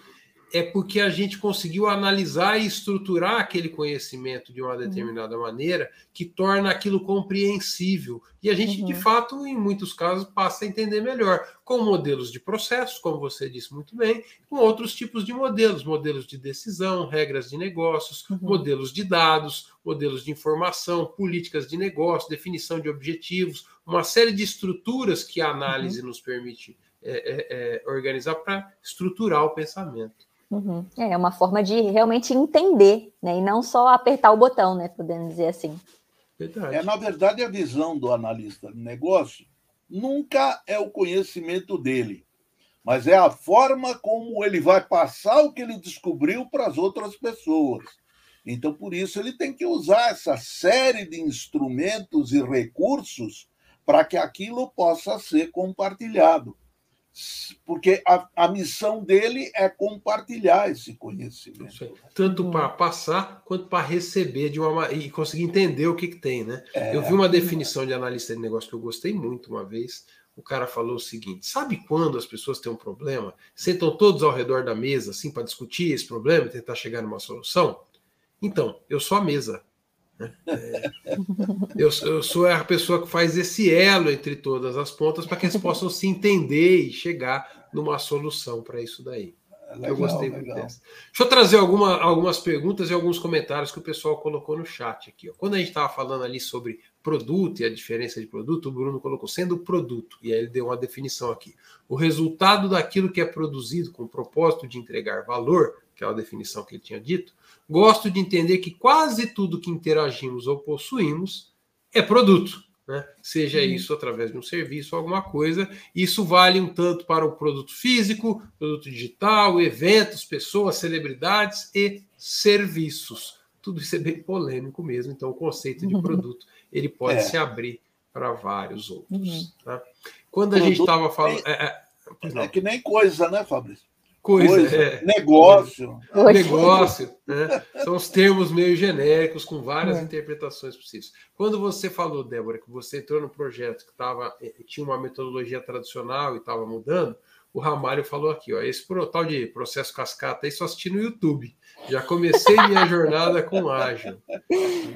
é porque a gente conseguiu analisar e estruturar aquele conhecimento de uma uhum. determinada uhum. maneira que torna aquilo compreensível. E a gente, uhum. de fato, em muitos casos, passa a entender melhor, com modelos de processos, como você disse muito bem, com outros tipos de modelos, modelos de decisão, regras de negócios, uhum. modelos de dados, modelos de informação, políticas de negócio, definição de objetivos, uma série de estruturas que a análise uhum. nos permite é, é, é, organizar para estruturar o pensamento. Uhum. É uma forma de realmente entender, né? E não só apertar o botão, né? Podemos dizer assim. Verdade. É, na verdade, a visão do analista de negócio nunca é o conhecimento dele, mas é a forma como ele vai passar o que ele descobriu para as outras pessoas. Então, por isso, ele tem que usar essa série de instrumentos e recursos para que aquilo possa ser compartilhado porque a, a missão dele é compartilhar esse conhecimento. Tanto uhum. para passar quanto para receber de uma e conseguir entender o que, que tem, né? É. Eu vi uma definição de analista de negócio que eu gostei muito uma vez. O cara falou o seguinte: sabe quando as pessoas têm um problema, sentam todos ao redor da mesa assim para discutir esse problema e tentar chegar numa solução? Então, eu sou a mesa. É, eu, eu, sou a pessoa que faz esse elo entre todas as pontas para que eles possam se entender e chegar numa solução para isso daí. Legal, eu gostei muito legal. dessa. Deixa eu trazer alguma, algumas perguntas e alguns comentários que o pessoal colocou no chat aqui. Ó. Quando a gente estava falando ali sobre produto e a diferença de produto, o Bruno colocou sendo produto, e aí ele deu uma definição aqui. O resultado daquilo que é produzido com o propósito de entregar valor, que é a definição que ele tinha dito, gosto de entender que quase tudo que interagimos ou possuímos é produto. Né? Seja isso através de um serviço ou alguma coisa. Isso vale um tanto para o produto físico, produto digital, eventos, pessoas, celebridades e serviços. Tudo isso é bem polêmico mesmo. Então, o conceito de uhum. produto ele pode é. se abrir para vários outros. Uhum. Tá? Quando a produto gente estava falando. É, é, é, que nem coisa, né, Fabrício? Coisa, coisa é, negócio. Negócio, né? São os termos meio genéricos, com várias é. interpretações possíveis. Quando você falou, Débora, que você entrou no projeto que tava, eh, tinha uma metodologia tradicional e estava mudando, o Ramalho falou aqui, ó, esse tal de processo cascata aí só assisti no YouTube. Já comecei minha jornada com ágil.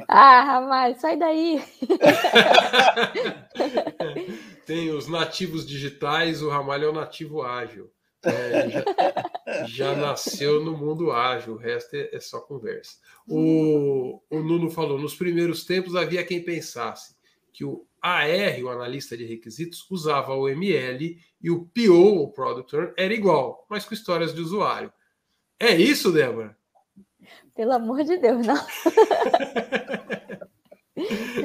Ah, Ramalho, sai daí. [LAUGHS] Tem os nativos digitais, o Ramalho é o nativo ágil. É, já, já, nasceu no mundo ágil, o resto é, é só conversa. O, o, Nuno falou: nos primeiros tempos havia quem pensasse que o AR, o analista de requisitos, usava o ML e o PO, o Product era igual, mas com histórias de usuário. É isso, Débora? Pelo amor de Deus, não. [LAUGHS]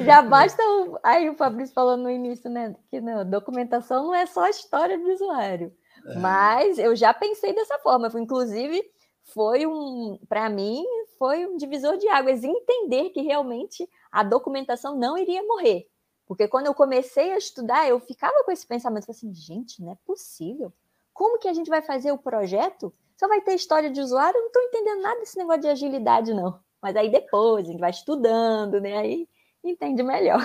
Já basta. O... Aí o Fabrício falou no início, né? Que não, documentação não é só a história do usuário. Mas eu já pensei dessa forma. Inclusive, foi um. Para mim, foi um divisor de águas entender que realmente a documentação não iria morrer. Porque quando eu comecei a estudar, eu ficava com esse pensamento, assim, gente, não é possível. Como que a gente vai fazer o projeto? Só vai ter história de usuário? Eu não estou entendendo nada desse negócio de agilidade, não. Mas aí depois, a gente vai estudando, né? Aí entende melhor.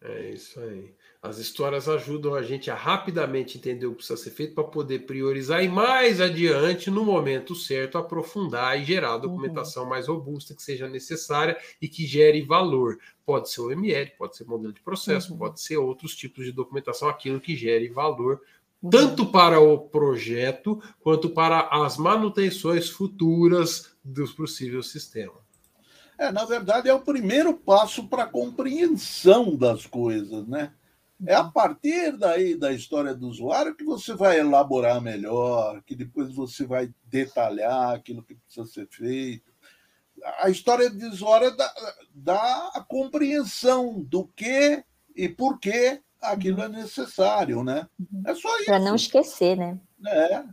É isso aí. As histórias ajudam a gente a rapidamente entender o que precisa ser feito para poder priorizar e mais adiante, no momento certo, aprofundar e gerar a documentação uhum. mais robusta que seja necessária e que gere valor. Pode ser o ML, pode ser modelo de processo, uhum. pode ser outros tipos de documentação, aquilo que gere valor uhum. tanto para o projeto quanto para as manutenções futuras dos possíveis sistemas. É, na verdade, é o primeiro passo para a compreensão das coisas, né? É a partir daí da história do usuário que você vai elaborar melhor, que depois você vai detalhar aquilo que precisa ser feito. A história do usuário dá, dá a compreensão do que e por que aquilo é necessário, né? É só isso. Para não esquecer, né? É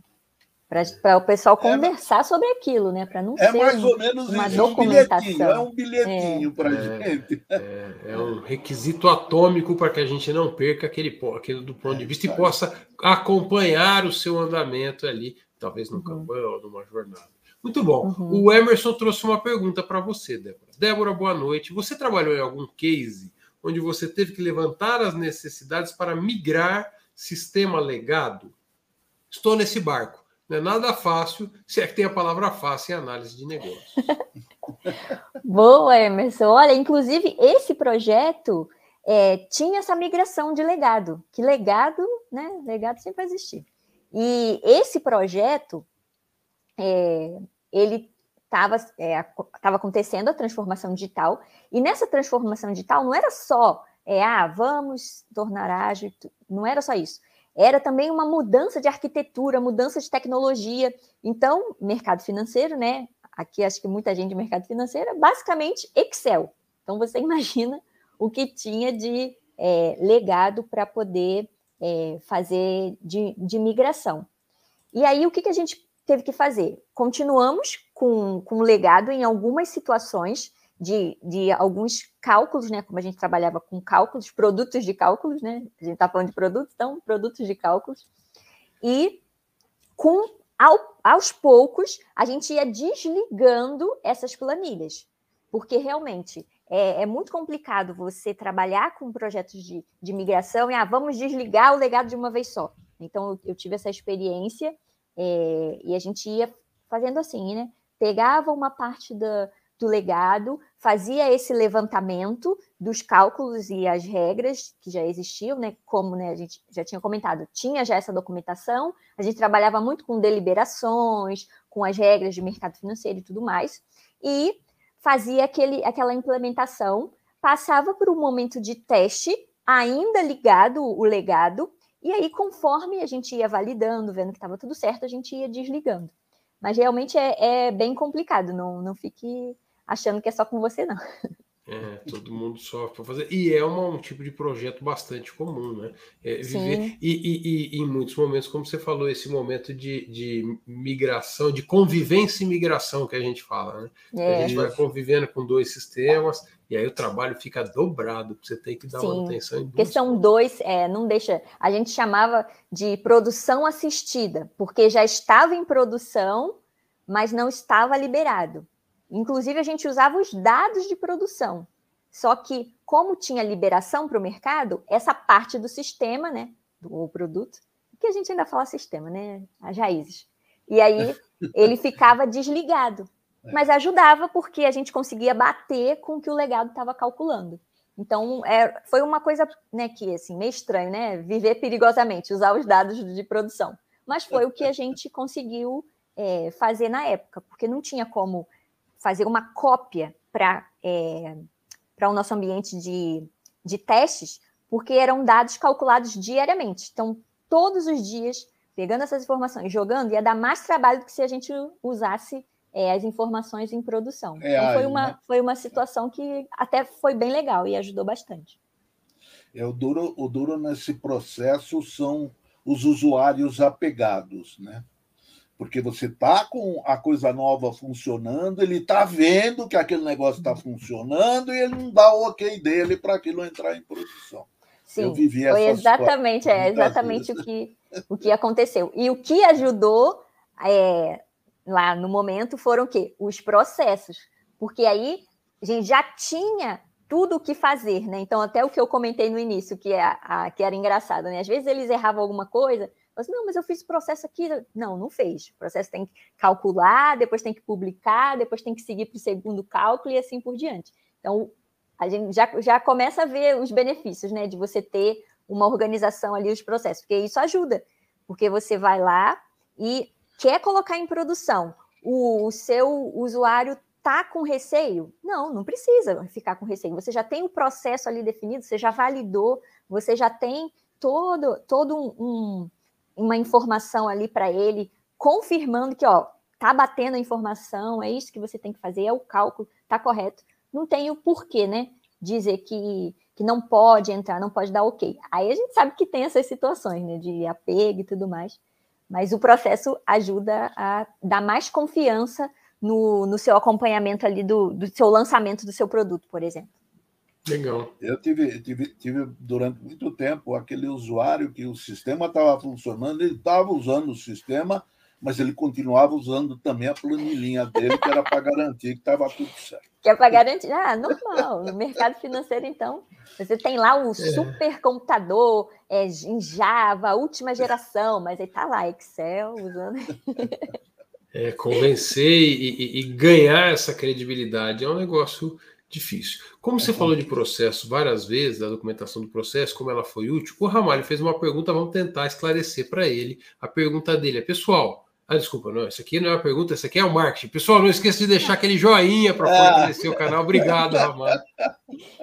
para o pessoal é, conversar é, sobre aquilo, né? Para não é ser mais ou menos uma isso, documentação. É um bilhetinho, é um bilhetinho é, para a gente. É, é, um requisito atômico para que a gente não perca aquele, aquele do ponto de vista e possa acompanhar o seu andamento ali, talvez no uhum. campanha ou numa jornada. Muito bom. Uhum. O Emerson trouxe uma pergunta para você, Débora. Débora, boa noite. Você trabalhou em algum case onde você teve que levantar as necessidades para migrar sistema legado? Estou nesse barco não é nada fácil, se é que tem a palavra fácil em análise de negócios. [LAUGHS] Boa, Emerson. Olha, inclusive, esse projeto é, tinha essa migração de legado, que legado, né? Legado sempre vai existir. E esse projeto, é, ele estava é, tava acontecendo a transformação digital, e nessa transformação digital não era só, é, ah, vamos tornar ágil, não era só isso era também uma mudança de arquitetura, mudança de tecnologia. Então, mercado financeiro, né? Aqui acho que muita gente mercado financeiro é basicamente Excel. Então, você [LAUGHS] imagina o que tinha de é, legado para poder é, fazer de, de, migração. E aí, o que, que a gente teve que fazer? Continuamos com, com legado em algumas situações, de, de alguns cálculos, né? Como a gente trabalhava com cálculos, produtos de cálculos, né? A gente está falando de produtos, então, produtos de cálculos. E com ao, aos poucos a gente ia desligando essas planilhas, porque realmente é, é, muito complicado você trabalhar com projetos de, de migração e ah, vamos desligar o legado de uma vez só. Então eu, eu tive essa experiência é, e a gente ia fazendo assim, né? Pegava uma parte da, do legado, fazia esse levantamento dos cálculos e as regras que já existiam, né? Como né, a gente já tinha comentado, tinha já essa documentação, a gente trabalhava muito com deliberações, com as regras de mercado financeiro e tudo mais, e fazia aquele, aquela implementação, passava por um momento de teste, ainda ligado o legado, e aí, conforme a gente ia validando, vendo que estava tudo certo, a gente ia desligando. Mas realmente é, é bem complicado, não, não fique achando que é só com você, não. É, todo mundo sofre para fazer. E é uma, um tipo de projeto bastante comum, né? É, viver, e, e, e, em muitos momentos, como você falou, esse momento de, de migração, de convivência e migração que a gente fala, né? É. A gente vai convivendo com dois sistemas e aí o trabalho fica dobrado, você tem que dar Sim, manutenção em Porque são dois, é, não deixa. A gente chamava de produção assistida, porque já estava em produção, mas não estava liberado. Inclusive, a gente usava os dados de produção. Só que, como tinha liberação para o mercado, essa parte do sistema, né, do produto, que a gente ainda fala sistema, né, as raízes. E aí [LAUGHS] ele ficava desligado. É. Mas ajudava porque a gente conseguia bater com o que o legado estava calculando. Então, é, foi uma coisa né, que, assim, meio estranho, né? Viver perigosamente, usar os dados de produção. Mas foi o que a gente conseguiu é, fazer na época, porque não tinha como fazer uma cópia para é, o nosso ambiente de, de testes, porque eram dados calculados diariamente. Então, todos os dias, pegando essas informações, jogando, ia dar mais trabalho do que se a gente usasse é, as informações em produção. É então, foi, uma, né? foi uma situação que até foi bem legal e ajudou bastante. É, o, duro, o duro nesse processo são os usuários apegados, né? Porque você está com a coisa nova funcionando, ele está vendo que aquele negócio está funcionando e ele não dá o ok dele para aquilo entrar em produção. Sim, Eu vivi foi exatamente, é exatamente o que, o que aconteceu. E o que ajudou é, lá no momento foram o quê? Os processos. Porque aí a gente já tinha tudo o que fazer, né? Então, até o que eu comentei no início, que, é a, que era engraçado, né? Às vezes eles erravam alguma coisa, mas não, mas eu fiz o processo aqui. Não, não fez. O processo tem que calcular, depois tem que publicar, depois tem que seguir para o segundo cálculo e assim por diante. Então, a gente já, já começa a ver os benefícios, né? De você ter uma organização ali, os processos, porque isso ajuda, porque você vai lá e quer colocar em produção, o, o seu usuário tá com receio? Não, não precisa ficar com receio. Você já tem o processo ali definido, você já validou, você já tem todo, todo um, um, uma informação ali para ele, confirmando que, ó, tá batendo a informação, é isso que você tem que fazer, é o cálculo, tá correto. Não tem o porquê, né? Dizer que, que não pode entrar, não pode dar ok. Aí a gente sabe que tem essas situações, né? De apego e tudo mais. Mas o processo ajuda a dar mais confiança no, no seu acompanhamento ali do, do seu lançamento do seu produto, por exemplo. Legal. Eu tive, tive, tive durante muito tempo aquele usuário que o sistema estava funcionando, ele estava usando o sistema, mas ele continuava usando também a planilhinha dele, que era para garantir que estava tudo certo. Que é para garantir. Ah, normal. No mercado financeiro, então, você tem lá o é. supercomputador é, em Java, última geração, mas aí está lá, Excel, usando. É, convencer e, e, e, ganhar essa credibilidade é um negócio difícil. Como você é falou de processo várias vezes, da documentação do processo, como ela foi útil, o Ramalho fez uma pergunta, vamos tentar esclarecer para ele. A pergunta dele é: pessoal, ah, desculpa, não, isso aqui não é uma pergunta, isso aqui é o marketing. Pessoal, não esqueça de deixar aquele joinha para fortalecer o canal. Obrigado, [LAUGHS] Ramalho.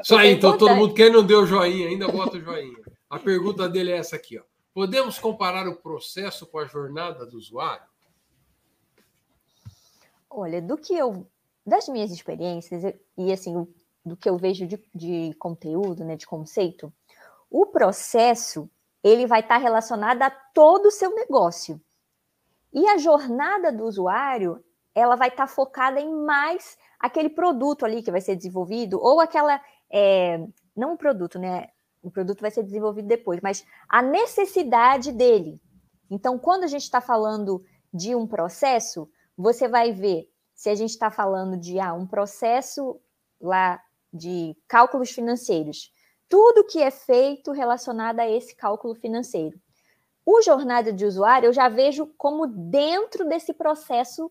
Isso aí, então todo mundo, quem não deu joinha ainda, bota o joinha. A pergunta dele é essa aqui: ó. Podemos comparar o processo com a jornada do usuário? Olha, do que eu, das minhas experiências e assim, do que eu vejo de, de conteúdo, né, de conceito, o processo ele vai estar relacionado a todo o seu negócio. E a jornada do usuário, ela vai estar focada em mais aquele produto ali que vai ser desenvolvido, ou aquela. É, não o produto, né? O produto vai ser desenvolvido depois, mas a necessidade dele. Então, quando a gente está falando de um processo, você vai ver se a gente está falando de ah, um processo lá de cálculos financeiros, tudo que é feito relacionado a esse cálculo financeiro. O jornada de usuário eu já vejo como dentro desse processo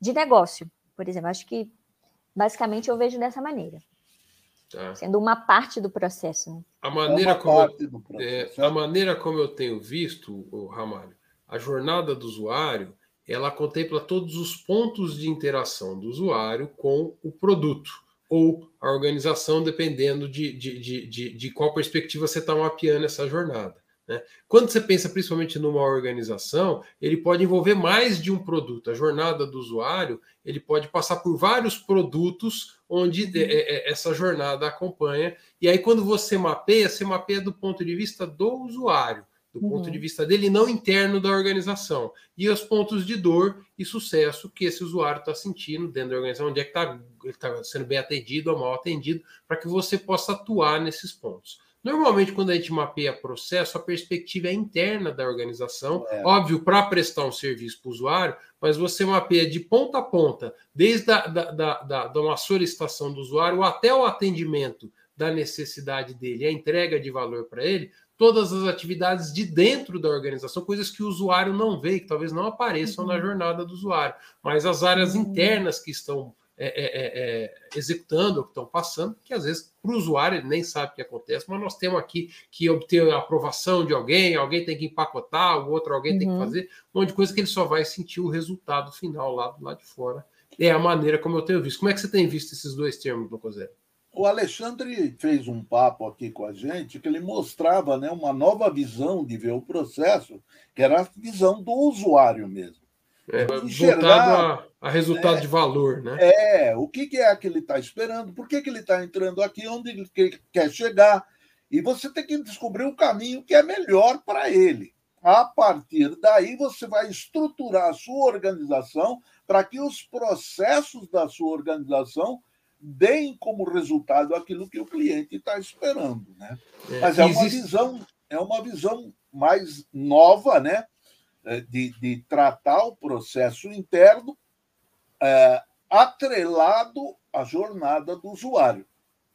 de negócio. Por exemplo, acho que basicamente eu vejo dessa maneira. Tá. Sendo uma parte do processo. Né? A maneira, como eu, é, a maneira como eu tenho visto, o Ramalho, a jornada do usuário ela contempla todos os pontos de interação do usuário com o produto ou a organização, dependendo de, de, de, de, de qual perspectiva você está mapeando essa jornada. Né? Quando você pensa principalmente numa organização, ele pode envolver mais de um produto. A jornada do usuário ele pode passar por vários produtos onde é, é, é, essa jornada acompanha. E aí, quando você mapeia, você mapeia do ponto de vista do usuário do uhum. ponto de vista dele, não interno da organização. E os pontos de dor e sucesso que esse usuário está sentindo dentro da organização, onde é que tá, ele está sendo bem atendido ou mal atendido, para que você possa atuar nesses pontos. Normalmente, quando a gente mapeia processo, a perspectiva é interna da organização, é. óbvio, para prestar um serviço para o usuário, mas você mapeia de ponta a ponta, desde a, da, da, da, da uma solicitação do usuário até o atendimento da necessidade dele, a entrega de valor para ele, todas as atividades de dentro da organização, coisas que o usuário não vê, que talvez não apareçam uhum. na jornada do usuário, mas as áreas uhum. internas que estão é, é, é, é executando, ou que estão passando, que às vezes para o usuário ele nem sabe o que acontece, mas nós temos aqui que obter a aprovação de alguém, alguém tem que empacotar, o outro alguém uhum. tem que uhum. fazer, um monte de coisa que ele só vai sentir o resultado final lá do lado de fora. É a maneira como eu tenho visto. Como é que você tem visto esses dois termos, Lucozé? O Alexandre fez um papo aqui com a gente que ele mostrava né, uma nova visão de ver o processo, que era a visão do usuário mesmo. É, voltado a, a resultado é, de valor, né? É, o que, que é que ele está esperando, por que, que ele está entrando aqui, onde ele quer chegar. E você tem que descobrir o caminho que é melhor para ele. A partir daí, você vai estruturar a sua organização para que os processos da sua organização deem como resultado aquilo que o cliente está esperando. Né? É, Mas é uma, visão, é uma visão mais nova, né? É, de, de tratar o processo interno é, atrelado à jornada do usuário.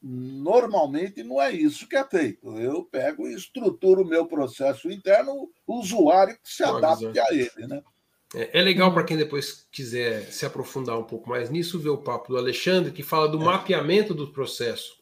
Normalmente não é isso que é feito. Eu pego e estruturo o meu processo interno, o usuário que se adapte a ele. Né? É, é legal para quem depois quiser se aprofundar um pouco mais nisso, ver o papo do Alexandre, que fala do é. mapeamento do processo,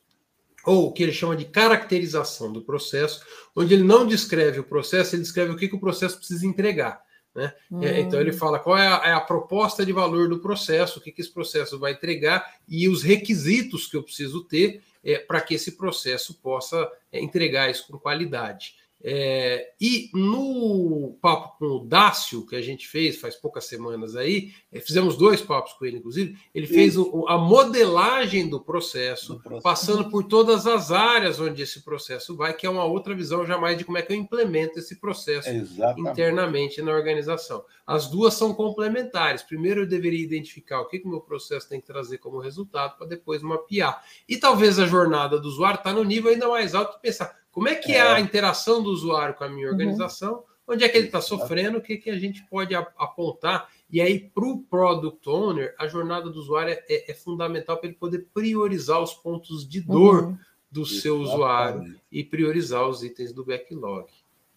ou o que ele chama de caracterização do processo, onde ele não descreve o processo, ele descreve o que, que o processo precisa entregar. Né? Hum. Então ele fala qual é a, é a, proposta de valor do processo, o que, que esse processo vai entregar e os requisitos que eu preciso ter é, para que esse processo possa é, entregar isso com qualidade. É, e no papo com o Dácio, que a gente fez faz poucas semanas aí, é, fizemos dois papos com ele, inclusive, ele fez o, a modelagem do processo, do processo, passando por todas as áreas onde esse processo vai, que é uma outra visão jamais de como é que eu implemento esse processo Exatamente. internamente na organização. As duas são complementares. Primeiro eu deveria identificar o que o meu processo tem que trazer como resultado, para depois mapear. E talvez a jornada do usuário está no nível ainda mais alto de pensar como é que é, é a interação do usuário com a minha uhum. organização? Uhum. Onde é que ele está sofrendo? O que, que a gente pode apontar? E aí, para o Product Owner, a jornada do usuário é, é fundamental para ele poder priorizar os pontos de dor uhum. do Exatamente. seu usuário e priorizar os itens do backlog.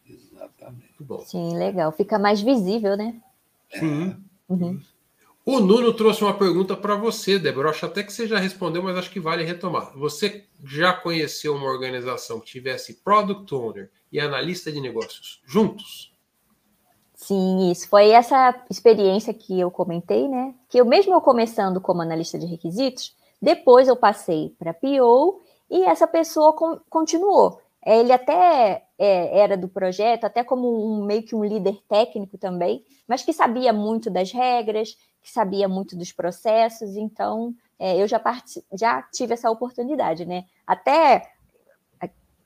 Exatamente. Muito bom. Sim, legal. Fica mais visível, né? Sim. Uhum. O Nuno trouxe uma pergunta para você, Débora. Acho até que você já respondeu, mas acho que vale retomar. Você já conheceu uma organização que tivesse Product Owner e analista de negócios juntos? Sim, isso. Foi essa experiência que eu comentei, né? Que eu mesmo eu começando como analista de requisitos, depois eu passei para PO e essa pessoa continuou. Ele até é, era do projeto, até como um, meio que um líder técnico também, mas que sabia muito das regras, que sabia muito dos processos, então é, eu já, já tive essa oportunidade, né? Até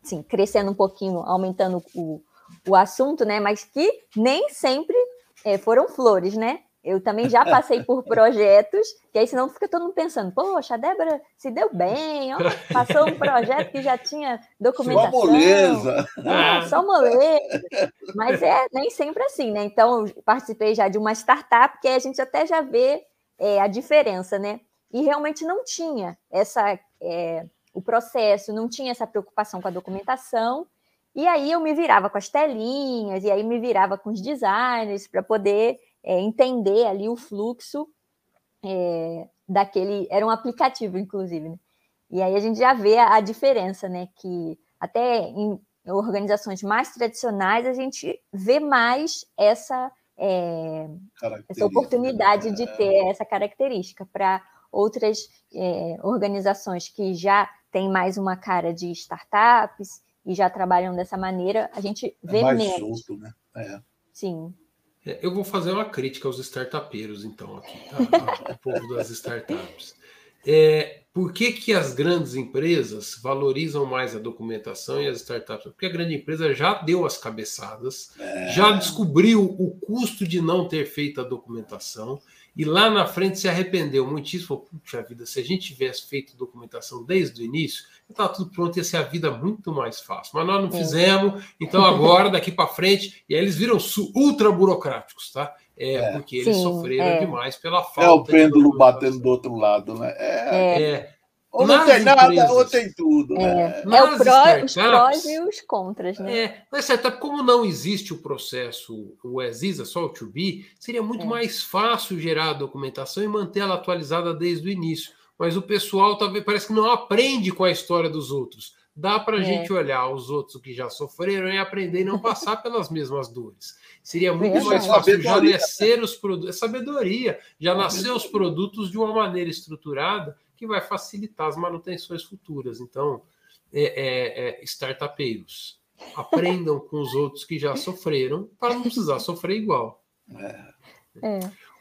assim, crescendo um pouquinho, aumentando o, o assunto, né? Mas que nem sempre é, foram flores, né? Eu também já passei por [LAUGHS] projetos, que aí senão fica todo mundo pensando, poxa, a Débora se deu bem, ó, passou um projeto que já tinha documentação. Só moleza. É, só moleza. Mas é nem sempre assim, né? Então, participei já de uma startup que a gente até já vê é, a diferença, né? E realmente não tinha essa é, o processo, não tinha essa preocupação com a documentação. E aí eu me virava com as telinhas, e aí me virava com os designers para poder é, entender ali o fluxo é, daquele. Era um aplicativo, inclusive. Né? E aí a gente já vê a, a diferença, né? Que até em organizações mais tradicionais a gente vê mais essa, é, essa oportunidade de é. ter essa característica para outras é, organizações que já têm mais uma cara de startups e já trabalham dessa maneira, a gente é vê mais menos. Solto, né? É. Sim. É, eu vou fazer uma crítica aos startupeiros, então, aqui, tá? [LAUGHS] o povo das startups. É, por que, que as grandes empresas valorizam mais a documentação e as startups? Porque a grande empresa já deu as cabeçadas, é. já descobriu o custo de não ter feito a documentação, e lá na frente se arrependeu muitíssimo. Falou, puxa vida, se a gente tivesse feito documentação desde o início, estava tudo pronto, ia ser a vida muito mais fácil. Mas nós não é. fizemos, então agora, daqui para frente, e aí eles viram ultra burocráticos, tá? É, é. porque eles Sim, sofreram é. demais pela falta. É o pêndulo batendo do outro lado, né? É. é. Ou não tem nada, empresas, ou tem tudo. É, né? é o pró, os prós e os contras, né? É, startup, como não existe o processo, o ESISA, só o to be, seria muito é. mais fácil gerar a documentação e manter ela atualizada desde o início. Mas o pessoal talvez parece que não aprende com a história dos outros. Dá para a é. gente olhar os outros que já sofreram e aprender e não passar pelas mesmas dores. Seria muito é, mais fácil já nascer os produtos, é sabedoria, já nascer os produtos de uma maneira estruturada que vai facilitar as manutenções futuras. Então, é, é, é, startupeiros, aprendam com os outros que já sofreram para não precisar sofrer igual. É.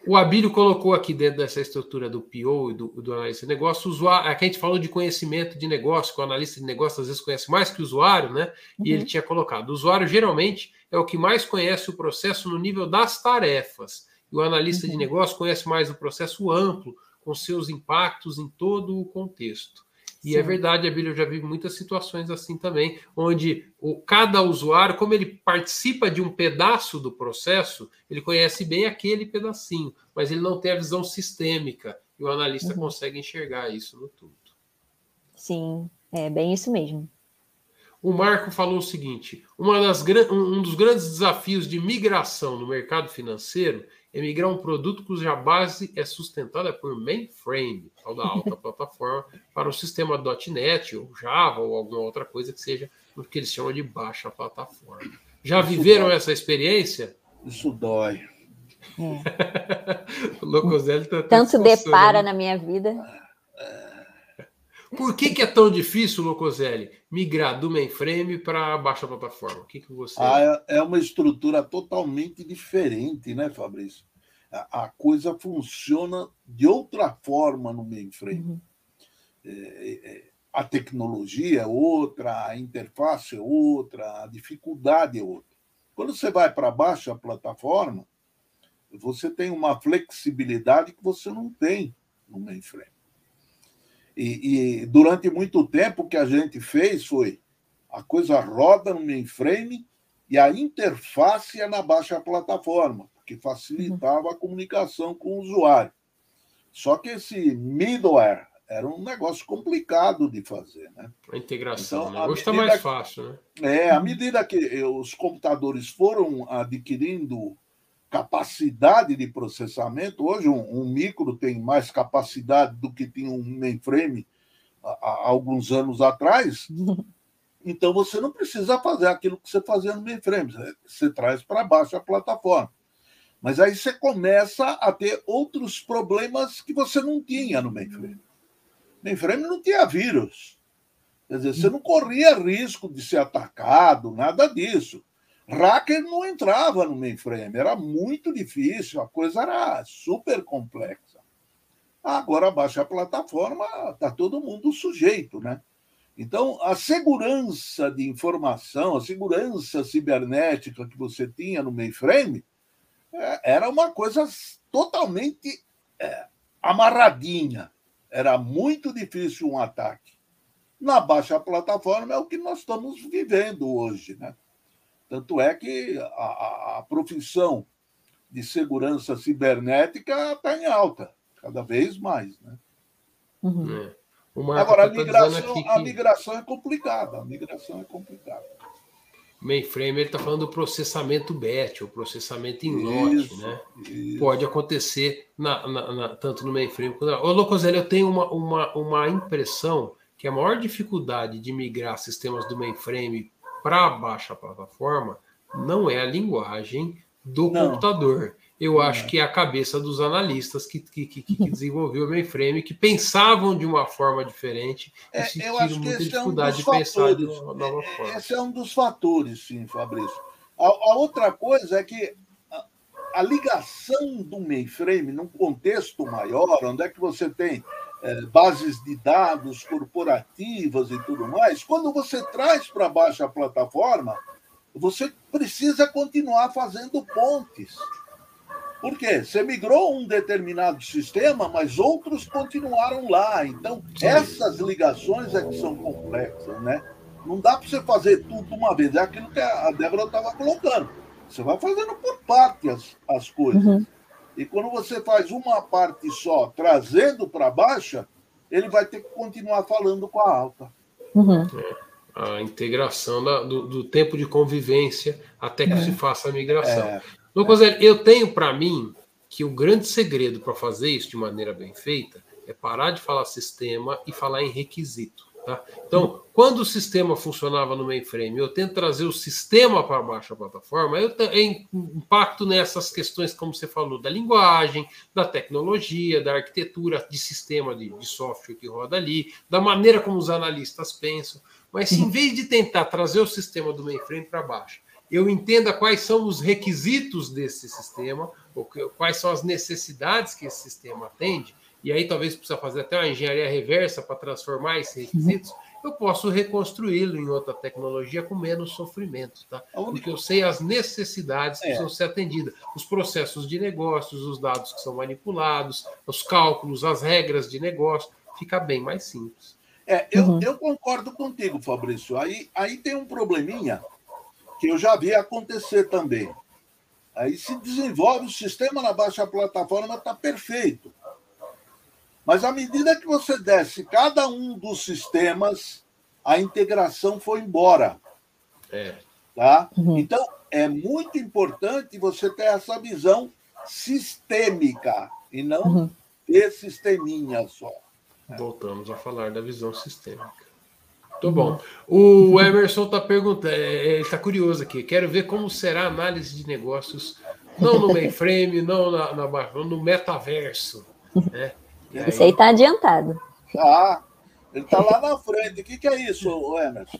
O Abílio colocou aqui dentro dessa estrutura do PO e do, do analista de negócio, usuário, aqui a gente falou de conhecimento de negócio, que o analista de negócio às vezes conhece mais que o usuário, né? Uhum. E ele tinha colocado, o usuário geralmente é o que mais conhece o processo no nível das tarefas, e o analista uhum. de negócio conhece mais o processo amplo, com seus impactos em todo o contexto. E é Sim. é verdade, Abílio, eu já vi muitas situações assim também, onde o, cada usuário, como ele participa de um pedaço do processo, ele conhece bem aquele pedacinho, mas ele não tem a visão sistêmica. E o analista uhum. consegue enxergar isso no tudo. Sim, é bem isso mesmo. O Marco falou o seguinte: uma das, um dos grandes desafios de migração no mercado financeiro é migrar um produto cuja base é sustentada por mainframe, tal da alta [LAUGHS] plataforma, para o sistema .NET ou Java ou alguma outra coisa que seja o que eles chamam de baixa plataforma. Já Isso viveram dói. essa experiência? Isso dói. É. [LAUGHS] o Locoselli tá Tanto depara na minha vida. Por que, que é tão difícil, Locoselli, migrar do mainframe para a baixa plataforma? O que, que você. Ah, é, é uma estrutura totalmente diferente, né, Fabrício? A, a coisa funciona de outra forma no mainframe. Uhum. É, é, a tecnologia é outra, a interface é outra, a dificuldade é outra. Quando você vai para baixa plataforma, você tem uma flexibilidade que você não tem no mainframe. E, e, durante muito tempo o que a gente fez foi a coisa roda no mainframe e a interface é na baixa plataforma, porque facilitava a comunicação com o usuário. Só que esse middleware era um negócio complicado de fazer, né? A integração, então, né? Hoje está mais fácil, né? É, à medida que os computadores foram adquirindo capacidade de processamento. Hoje, um, um, micro tem mais capacidade do que tinha um mainframe há, há alguns anos atrás. [LAUGHS] Então, você não precisa fazer aquilo que você fazia no mainframe, você, você traz para baixo a plataforma. Mas aí você começa a ter outros problemas que você não tinha no mainframe. Mainframe não tinha vírus. Quer dizer, você não corria risco de ser atacado, nada disso. Hacker não entrava no mainframe, era muito difícil, a coisa era super complexa. Agora baixa a plataforma, está todo mundo sujeito, né? Então, a segurança de informação, a segurança cibernética que você tinha no mainframe é, era uma coisa totalmente é, amarradinha. Era muito difícil um ataque. Na baixa plataforma é o que nós estamos vivendo hoje, né? Tanto é que a, a profissão de segurança cibernética está em alta, cada vez mais. Né? Uhum. É. Agora, a tá migração, que... a migração é complicada. A migração é complicada. Mainframe, ele está falando do processamento batch, o processamento em lote, né? Isso. Pode acontecer na, na, na, tanto no mainframe quanto... Ô, Locoselli, eu tenho uma, uma, uma impressão que a maior dificuldade de migrar sistemas do mainframe para baixa plataforma não é a linguagem do não. computador. Eu acho que é a cabeça dos analistas que, que, que, que desenvolveu o mainframe, que pensavam de uma forma diferente e é, sentiram muita dificuldade é um de pensar de uma nova é, forma. Esse é um dos fatores, sim, Fabrício. A, a outra coisa é que a, a ligação do mainframe, num contexto maior, onde é que você tem é, bases de dados corporativas e tudo mais, quando você traz para baixo a plataforma, você precisa continuar fazendo pontes. Por quê? Você migrou um determinado sistema, mas outros continuaram lá. Então, essas ligações é que são complexas, né? Não dá para você fazer tudo de uma vez. É aquilo que a Débora estava colocando. Você vai fazendo por parte as, as coisas. Uhum. E quando você faz uma parte só, trazendo para baixa, ele vai ter que continuar falando com a alta. Uhum. É, a integração da, do, do, tempo de convivência até que é. se faça a migração. É. Lucas, eu tenho para mim que o grande segredo para fazer isso de maneira bem feita é parar de falar sistema e falar em requisito. Tá? Então, quando o sistema funcionava no mainframe, eu tento trazer o sistema para baixo da plataforma, eu impacto nessas questões, como você falou, da linguagem, da tecnologia, da arquitetura de sistema de, de software que roda ali, da maneira como os analistas pensam. Mas se, em vez de tentar trazer o sistema do mainframe para baixo, eu entenda quais são os requisitos desse sistema, quais são as necessidades que esse sistema atende, e aí talvez precisa fazer até uma engenharia reversa para transformar esses requisitos, eu posso reconstruí-lo em outra tecnologia com menos sofrimento, tá? Porque eu sei as necessidades que é. precisam ser atendidas, os processos de negócios, os dados que são manipulados, os cálculos, as regras de negócio, fica bem mais simples. É, eu, uhum. eu concordo contigo, Fabrício. Aí, aí tem um probleminha que eu já vi acontecer também. Aí se desenvolve o sistema na baixa plataforma, está perfeito. Mas à medida que você desce cada um dos sistemas, a integração foi embora. É. Tá? Uhum. Então, é muito importante você ter essa visão sistêmica e não uhum. ter sisteminha só. Voltamos a falar da visão sistêmica. Muito bom. O Emerson está perguntando, é, é, ele está curioso aqui. Quero ver como será a análise de negócios, não no mainframe, não na, na no metaverso. Né? Aí... Isso aí está adiantado. Ah, ele está lá na frente. O que, que é isso, Emerson?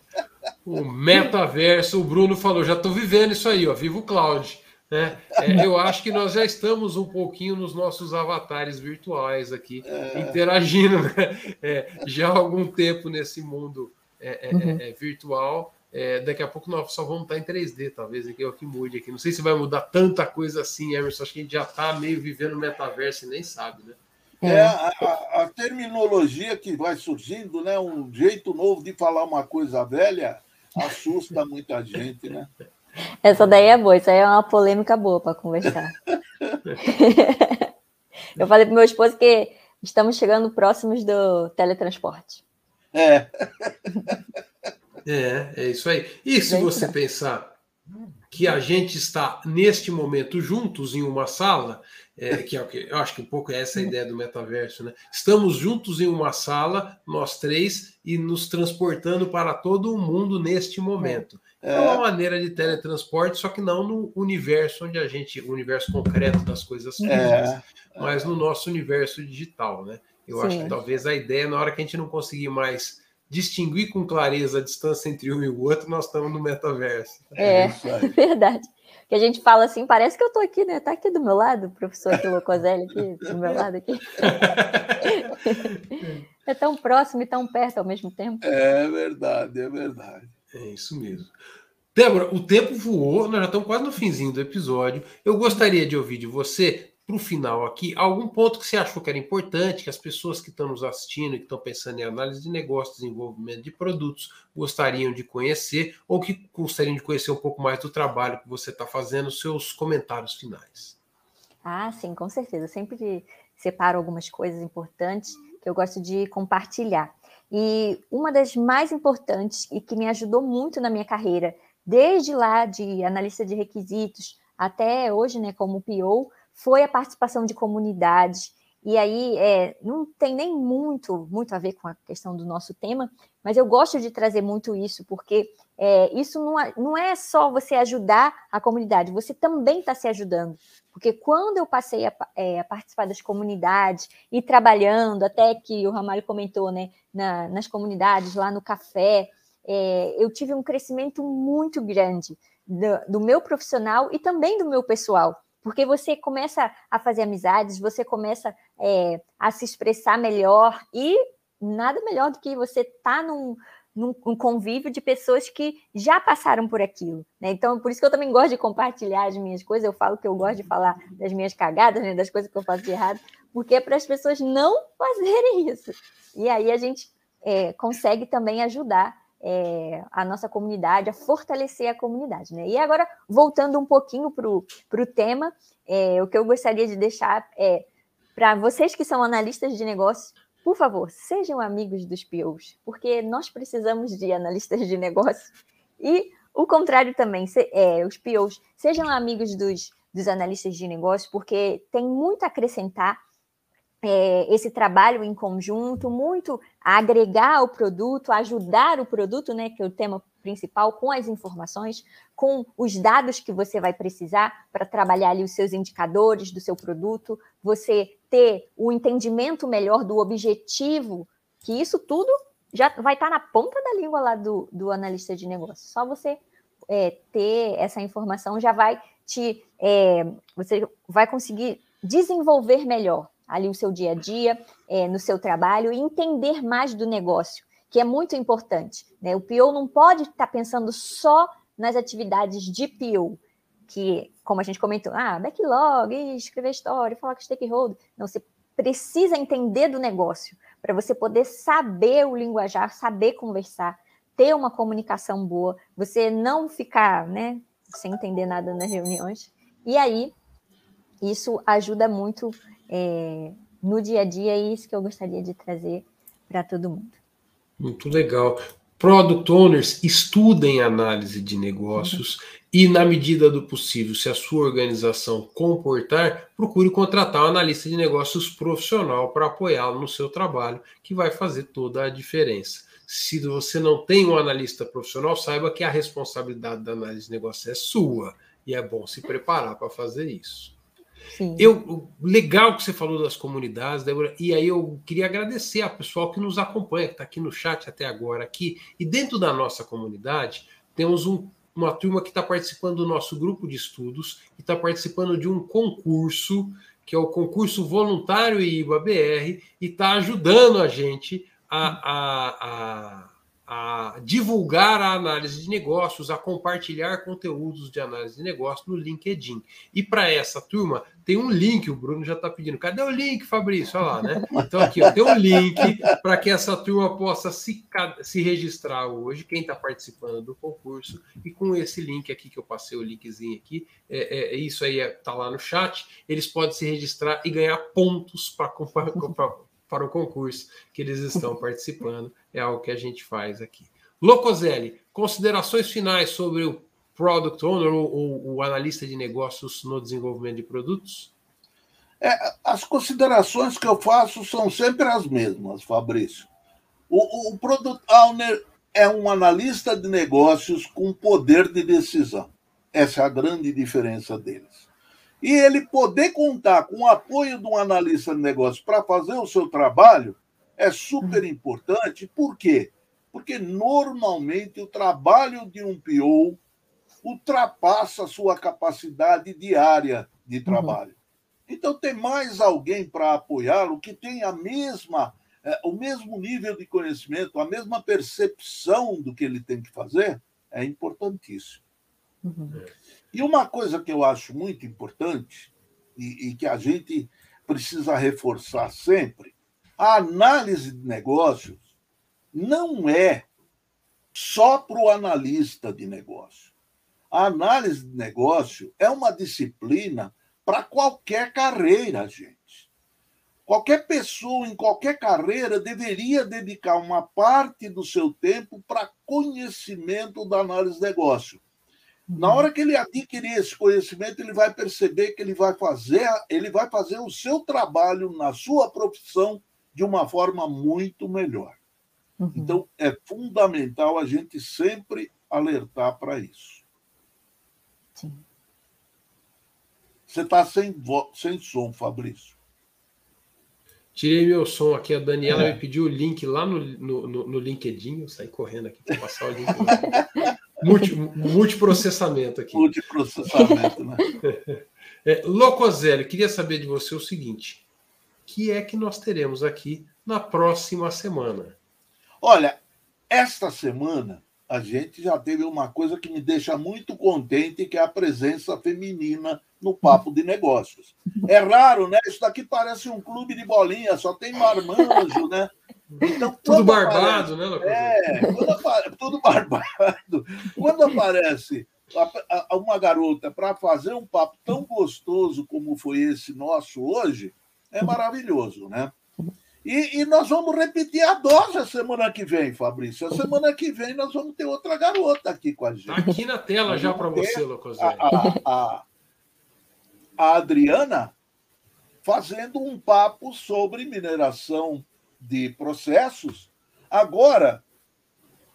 [LAUGHS] o metaverso, o Bruno falou, já estou vivendo isso aí, ó, vivo o cloud. Né? É, eu acho que nós já estamos um pouquinho nos nossos avatares virtuais aqui, é. interagindo né? é, já há algum tempo nesse mundo é, é, uhum. É, virtual. daqui a pouco nós só vamos estar em 3D, talvez aqui é o que mude aqui. Não sei se vai mudar tanta coisa assim, Emerson. Acho que a gente já está meio vivendo metaverso e nem sabe, né? É, a, a, terminologia que vai surgindo, né? Um jeito novo de falar uma coisa velha assusta muita gente, né? Essa daí é boa, isso aí é uma polêmica boa para conversar. [LAUGHS] Eu falei para meu esposo que estamos chegando próximos do teletransporte. É. É, é isso aí. E se você pensar que a gente está neste momento juntos em uma sala, é, que é o que eu acho que um pouco é essa a ideia do metaverso, né? Estamos juntos em uma sala, nós três, e nos transportando para todo o mundo neste momento. É, é uma maneira de teletransporte, só que não no universo onde a gente, o universo concreto das coisas é. físicas, é. mas no nosso universo digital, né? Eu Sim. acho que talvez a ideia, na hora que a gente não conseguir mais distinguir com clareza a distância entre um e o outro, nós estamos no metaverso. É, é [LAUGHS] verdade. Que a gente fala assim, parece que eu estou aqui, né? Está aqui do meu lado, o professor Quilocoselli aqui do meu [LAUGHS] lado aqui. é tão próximo e tão perto ao mesmo tempo. É verdade, é verdade. É isso mesmo. Débora, o tempo voou, nós já estamos quase no finzinho do episódio. Eu gostaria de ouvir de você, para o final aqui, algum ponto que você achou que era importante, que as pessoas que estão nos assistindo que estão pensando em análise de negócio, desenvolvimento de produtos, gostariam de conhecer, ou que gostariam de conhecer um pouco mais do trabalho que você está fazendo, seus comentários finais. Ah, sim, com certeza. Eu sempre separo algumas coisas importantes que eu gosto de compartilhar. E uma das mais importantes e que me ajudou muito na minha carreira, desde lá de analista de requisitos até hoje, né, como PO, foi a participação de comunidades. E aí é, não tem nem muito, muito a ver com a questão do nosso tema, mas eu gosto de trazer muito isso, porque é, isso não é, não é só você ajudar a comunidade, você também está se ajudando. Porque quando eu passei a, é, a, participar das comunidades e trabalhando, até que o Ramalho comentou, né, na, nas comunidades, lá no café, é, eu tive um crescimento muito grande do, do meu profissional e também do meu pessoal porque você começa a fazer amizades, você começa é, a se expressar melhor e nada melhor do que você estar tá num, num um convívio de pessoas que já passaram por aquilo. Né? Então, por isso que eu também gosto de compartilhar as minhas coisas. Eu falo que eu gosto de falar das minhas cagadas, né? das coisas que eu faço de errado, porque é para as pessoas não fazerem isso. E aí a gente é, consegue também ajudar é, a nossa comunidade, a fortalecer a comunidade. Né? E agora, voltando um pouquinho para o tema, é, o que eu gostaria de deixar é para vocês que são analistas de negócios, por favor, sejam amigos dos POs, porque nós precisamos de analistas de negócio. E o contrário também, se, é, os POs, sejam amigos dos, dos analistas de negócio, porque tem muito a acrescentar é, esse trabalho em conjunto, muito agregar o produto, ajudar o produto, né, que é o tema principal, com as informações, com os dados que você vai precisar para trabalhar ali os seus indicadores do seu produto, você ter o entendimento melhor do objetivo, que isso tudo já vai estar tá na ponta da língua lá do, do analista de negócio. Só você é, ter essa informação já vai te. É, você vai conseguir desenvolver melhor ali o seu dia a dia, é, no seu trabalho e entender mais do negócio, que é muito importante. Né? O PO não pode estar pensando só nas atividades de PO, que, como a gente comentou, ah, backlog, escrever história, falar com stakeholder. Não, você precisa entender do negócio para você poder saber o linguajar, saber conversar, ter uma comunicação boa, você não ficar, né, sem entender nada nas reuniões. E aí, isso ajuda muito é, no dia a dia, é isso que eu gostaria de trazer para todo mundo. Muito legal. Product owners estudem análise de negócios e, na medida do possível, se a sua organização comportar, procure contratar um analista de negócios profissional para apoiá-lo no seu trabalho, que vai fazer toda a diferença. Se você não tem um analista profissional, saiba que a responsabilidade da análise de negócios é sua e é bom se preparar para fazer isso. Sim. Eu, legal que você falou das comunidades, Débora, e aí eu queria agradecer ao pessoal que nos acompanha, que está aqui no chat até agora aqui. E dentro da nossa comunidade, temos um, uma turma que está participando do nosso grupo de estudos e está participando de um concurso, que é o concurso voluntário IBA-BR, e está ajudando a gente a, a, a a divulgar a análise de negócios, a compartilhar conteúdos de análise de negócios no LinkedIn. E para essa turma, tem um link, o Bruno já está pedindo. Cadê o link, Fabrício? Olha lá, né? Então, aqui, ó, tem um link para que essa turma possa se, se registrar hoje, quem está participando do concurso. E com esse link aqui, que eu passei o linkzinho aqui, é, é isso aí está lá no chat, eles podem se registrar e ganhar pontos para para o concurso que eles estão participando. É algo que a gente faz aqui. Locoselli, considerações finais sobre o Product Owner ou o analista de negócios no desenvolvimento de produtos? É, as considerações que eu faço são sempre as mesmas, Fabrício. O, o Product Owner é um analista de negócios com poder de decisão. Essa é a grande diferença deles. E ele poder contar com o apoio de um analista de negócio para fazer o seu trabalho é super uhum. importante. Por quê? Porque normalmente o trabalho de um PO ultrapassa a sua capacidade diária de uhum. trabalho. Uhum. Então, ter mais alguém para apoiá-lo que tem a mesma, é, o mesmo nível de conhecimento, a mesma percepção do que ele tem que fazer, é importantíssimo. Uhum. E uma coisa que eu acho muito importante e, e que a gente precisa reforçar sempre, a análise de negócios não é só para o analista de negócio. A análise de negócio é uma disciplina para qualquer carreira, gente. Qualquer pessoa em qualquer carreira deveria dedicar uma parte do seu tempo para conhecimento da análise de negócio. Na hora que ele adquirir esse conhecimento, ele vai perceber que ele vai fazer, ele vai fazer o seu trabalho na sua profissão de uma forma muito melhor. Uhum. Então, é fundamental a gente sempre alertar para isso. Sim. Você está sem, sem som, Fabrício. Tirei meu som aqui. A Daniela é. me pediu o link lá no, no, no, no LinkedIn. Eu saí correndo aqui para passar o link. [LAUGHS] Multi, multiprocessamento aqui. Multiprocessamento, né? [LAUGHS] É, Locoselli, queria saber de você o seguinte: que é que nós teremos aqui na próxima semana? Olha, esta semana a gente já teve uma coisa que me deixa muito contente, que é a presença feminina no papo de negócios. É raro, né? Isso daqui parece um clube de bolinha, só tem marmanjo, né? Então, tudo barbado, aparece, né? É, quando, tudo barbado. Quando aparece uma garota para fazer um papo tão gostoso como foi esse nosso hoje, é maravilhoso, né? E, e, nós vamos repetir a dose a semana que vem, Fabrício. A semana que vem nós vamos ter outra garota aqui com a gente. Tá aqui na tela já para você, Lucas. A, a, a, a Adriana fazendo um papo sobre mineração de processos, agora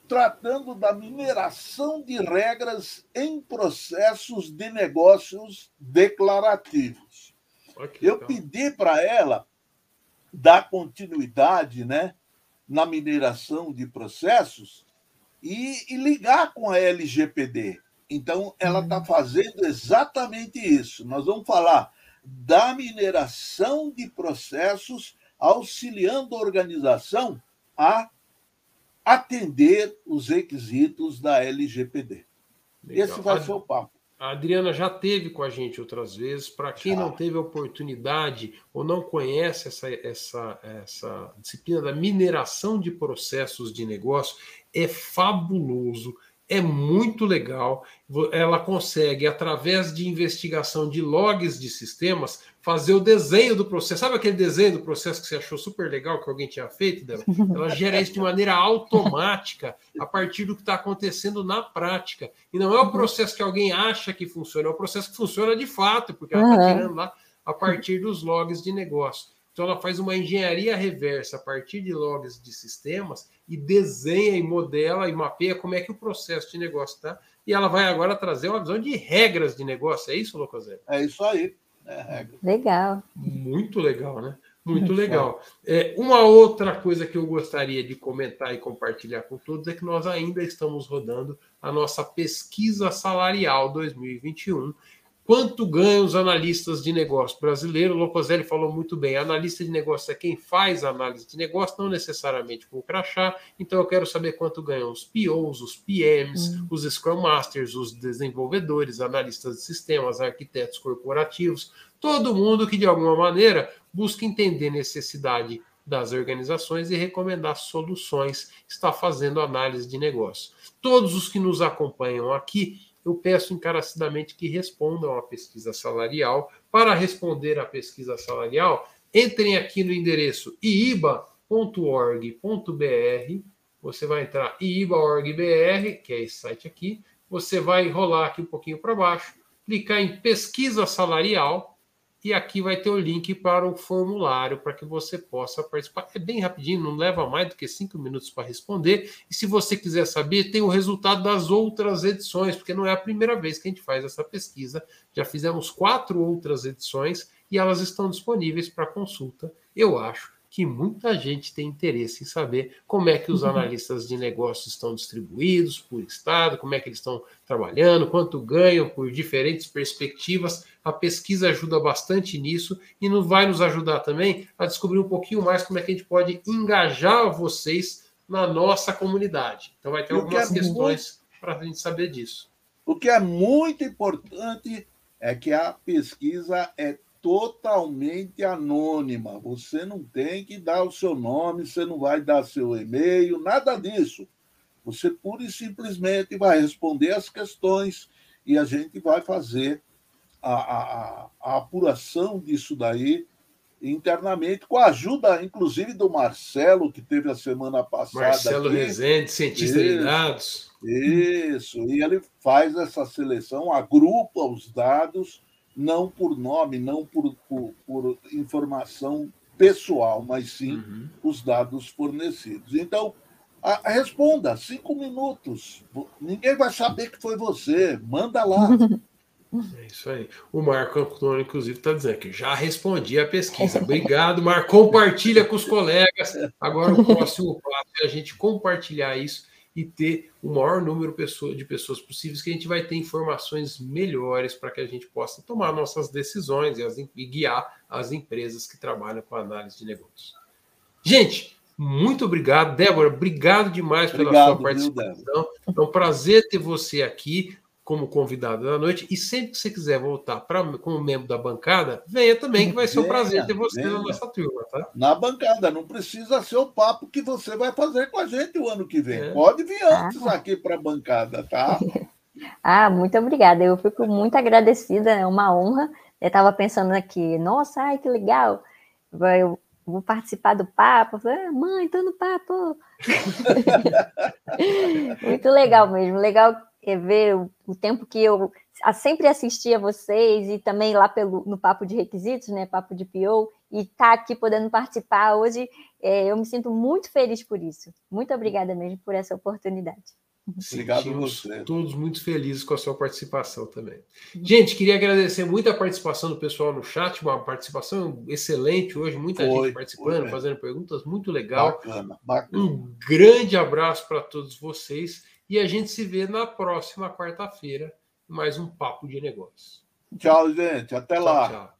tratando da mineração de regras em processos de negócios declarativos. Okay, Eu então. pedi para ela dar continuidade né, na mineração de processos e, e ligar com a LGPD, Então, ela está fazendo exatamente isso. Nós vamos falar da mineração de processos, auxiliando a organização a atender os requisitos da LGPD. Legal. Esse vai ser o papo. A Adriana já teve com a gente outras vezes. Para quem não teve oportunidade ou não conhece essa, essa, essa disciplina da mineração de processos de negócio, é fabuloso é muito legal. Ela consegue, através de investigação de logs de sistemas, fazer o desenho do processo. Sabe aquele desenho do processo que você achou super legal que alguém tinha feito, Débora? [LAUGHS] Ela gera isso de maneira automática a partir do que está acontecendo na prática. E não é o processo que alguém acha que funciona, é o processo que funciona de fato, porque ela está tirando lá a partir dos logs de negócio. Então, ela faz uma engenharia reversa a partir de logs de sistemas e desenha e modela e mapeia como é que o processo de negócio está. E ela vai agora trazer uma visão de regras de negócio. É isso, Locosé? É isso aí. É legal. Muito legal, né? Muito legal. É, uma outra coisa que eu gostaria de comentar e compartilhar com todos é que nós ainda estamos rodando a nossa pesquisa salarial 2021 Quanto ganham os analistas de negócio brasileiros? O Locoselli falou muito bem. Analista de negócio é quem faz análise de negócio, não necessariamente com o crachá. Então eu quero saber quanto ganham os POs, os PMs, uhum. os Scrum Masters, os desenvolvedores, analistas de sistemas, arquitetos corporativos, todo mundo que de alguma maneira busca entender necessidade das organizações e recomendar soluções, está fazendo análise de negócio. Todos os que nos acompanham aqui eu peço encarecidamente que respondam à pesquisa salarial. Para responder à pesquisa salarial, entrem aqui no endereço iiba.org.br. Você vai entrar iiba.org.br, que é esse site aqui. Você vai rolar aqui um pouquinho para baixo, clicar em pesquisa salarial e aqui vai ter o link para o formulário para que você possa participar. É bem rapidinho, não leva mais do que cinco minutos para responder. E se você quiser saber, tem o resultado das outras edições, porque não é a primeira vez que a gente faz essa pesquisa. Já fizemos quatro outras edições e elas estão disponíveis para consulta. Eu acho que muita gente tem interesse em saber como é que os uhum. analistas de negócios estão distribuídos por estado, como é que eles estão trabalhando, quanto ganham por diferentes perspectivas. A pesquisa ajuda bastante nisso e não vai nos ajudar também a descobrir um pouquinho mais como é que a gente pode engajar vocês na nossa comunidade. Então vai ter algumas que é questões muito... para a gente saber disso. O que é muito importante é que a pesquisa é totalmente anônima. Você não tem que dar o seu nome, você não vai dar seu e-mail, nada disso. Você pura e simplesmente vai responder as questões e a gente vai fazer a, a, a apuração disso daí internamente, com a ajuda, inclusive, do Marcelo, que teve a semana passada. Marcelo aqui. Rezende, cientista isso, de dados. Isso, e ele faz essa seleção, agrupa os dados não por nome, não por, por, por informação pessoal, mas sim uhum. os dados fornecidos. Então, a, a, responda, cinco minutos. Ninguém vai saber que foi você. Manda lá. [LAUGHS] É isso aí. O Marco Antônio, inclusive, está dizendo que já respondi a pesquisa. Obrigado, Marco. Compartilha com os colegas. Agora o próximo passo é a gente compartilhar isso e ter o maior número de pessoas possíveis, que a gente vai ter informações melhores para que a gente possa tomar nossas decisões e, as, e guiar as empresas que trabalham com análise de negócios. Gente, muito obrigado, Débora. Obrigado demais pela obrigado, sua participação. Viu, é um prazer ter você aqui como convidado da noite. E sempre que você quiser voltar pra, como membro da bancada, venha também, que vai ser um prazer ter você venha. na nossa turma, tá? Na bancada, não precisa ser o papo que você vai fazer com a gente o ano que vem. É. Pode vir antes ah. aqui para a bancada, tá? [LAUGHS] ah, muito obrigada. Eu fico muito agradecida, é uma honra. Eu estava pensando aqui, nossa, ai, que legal. Eu vou participar do papo. falei, ah, mãe, tô no papo. [LAUGHS] muito legal mesmo. Legal é, ver o, o, tempo que eu sempre assisti a vocês e também lá pelo, no Papo de Requisitos, né, Papo de PO, e estar tá aqui podendo participar hoje, é, eu me sinto muito feliz por isso. Muito obrigada mesmo por essa oportunidade. Obrigado você. Todos muito felizes com a sua participação também. Gente, queria agradecer muito a participação do pessoal no chat, uma participação excelente hoje, muita foi, gente participando, foi, fazendo perguntas, muito legal. Bacana, bacana. Um grande abraço para todos vocês e a gente se vê na próxima quarta-feira mais um Papo de Negócios. Tchau, gente. Até Tchau, lá. tchau.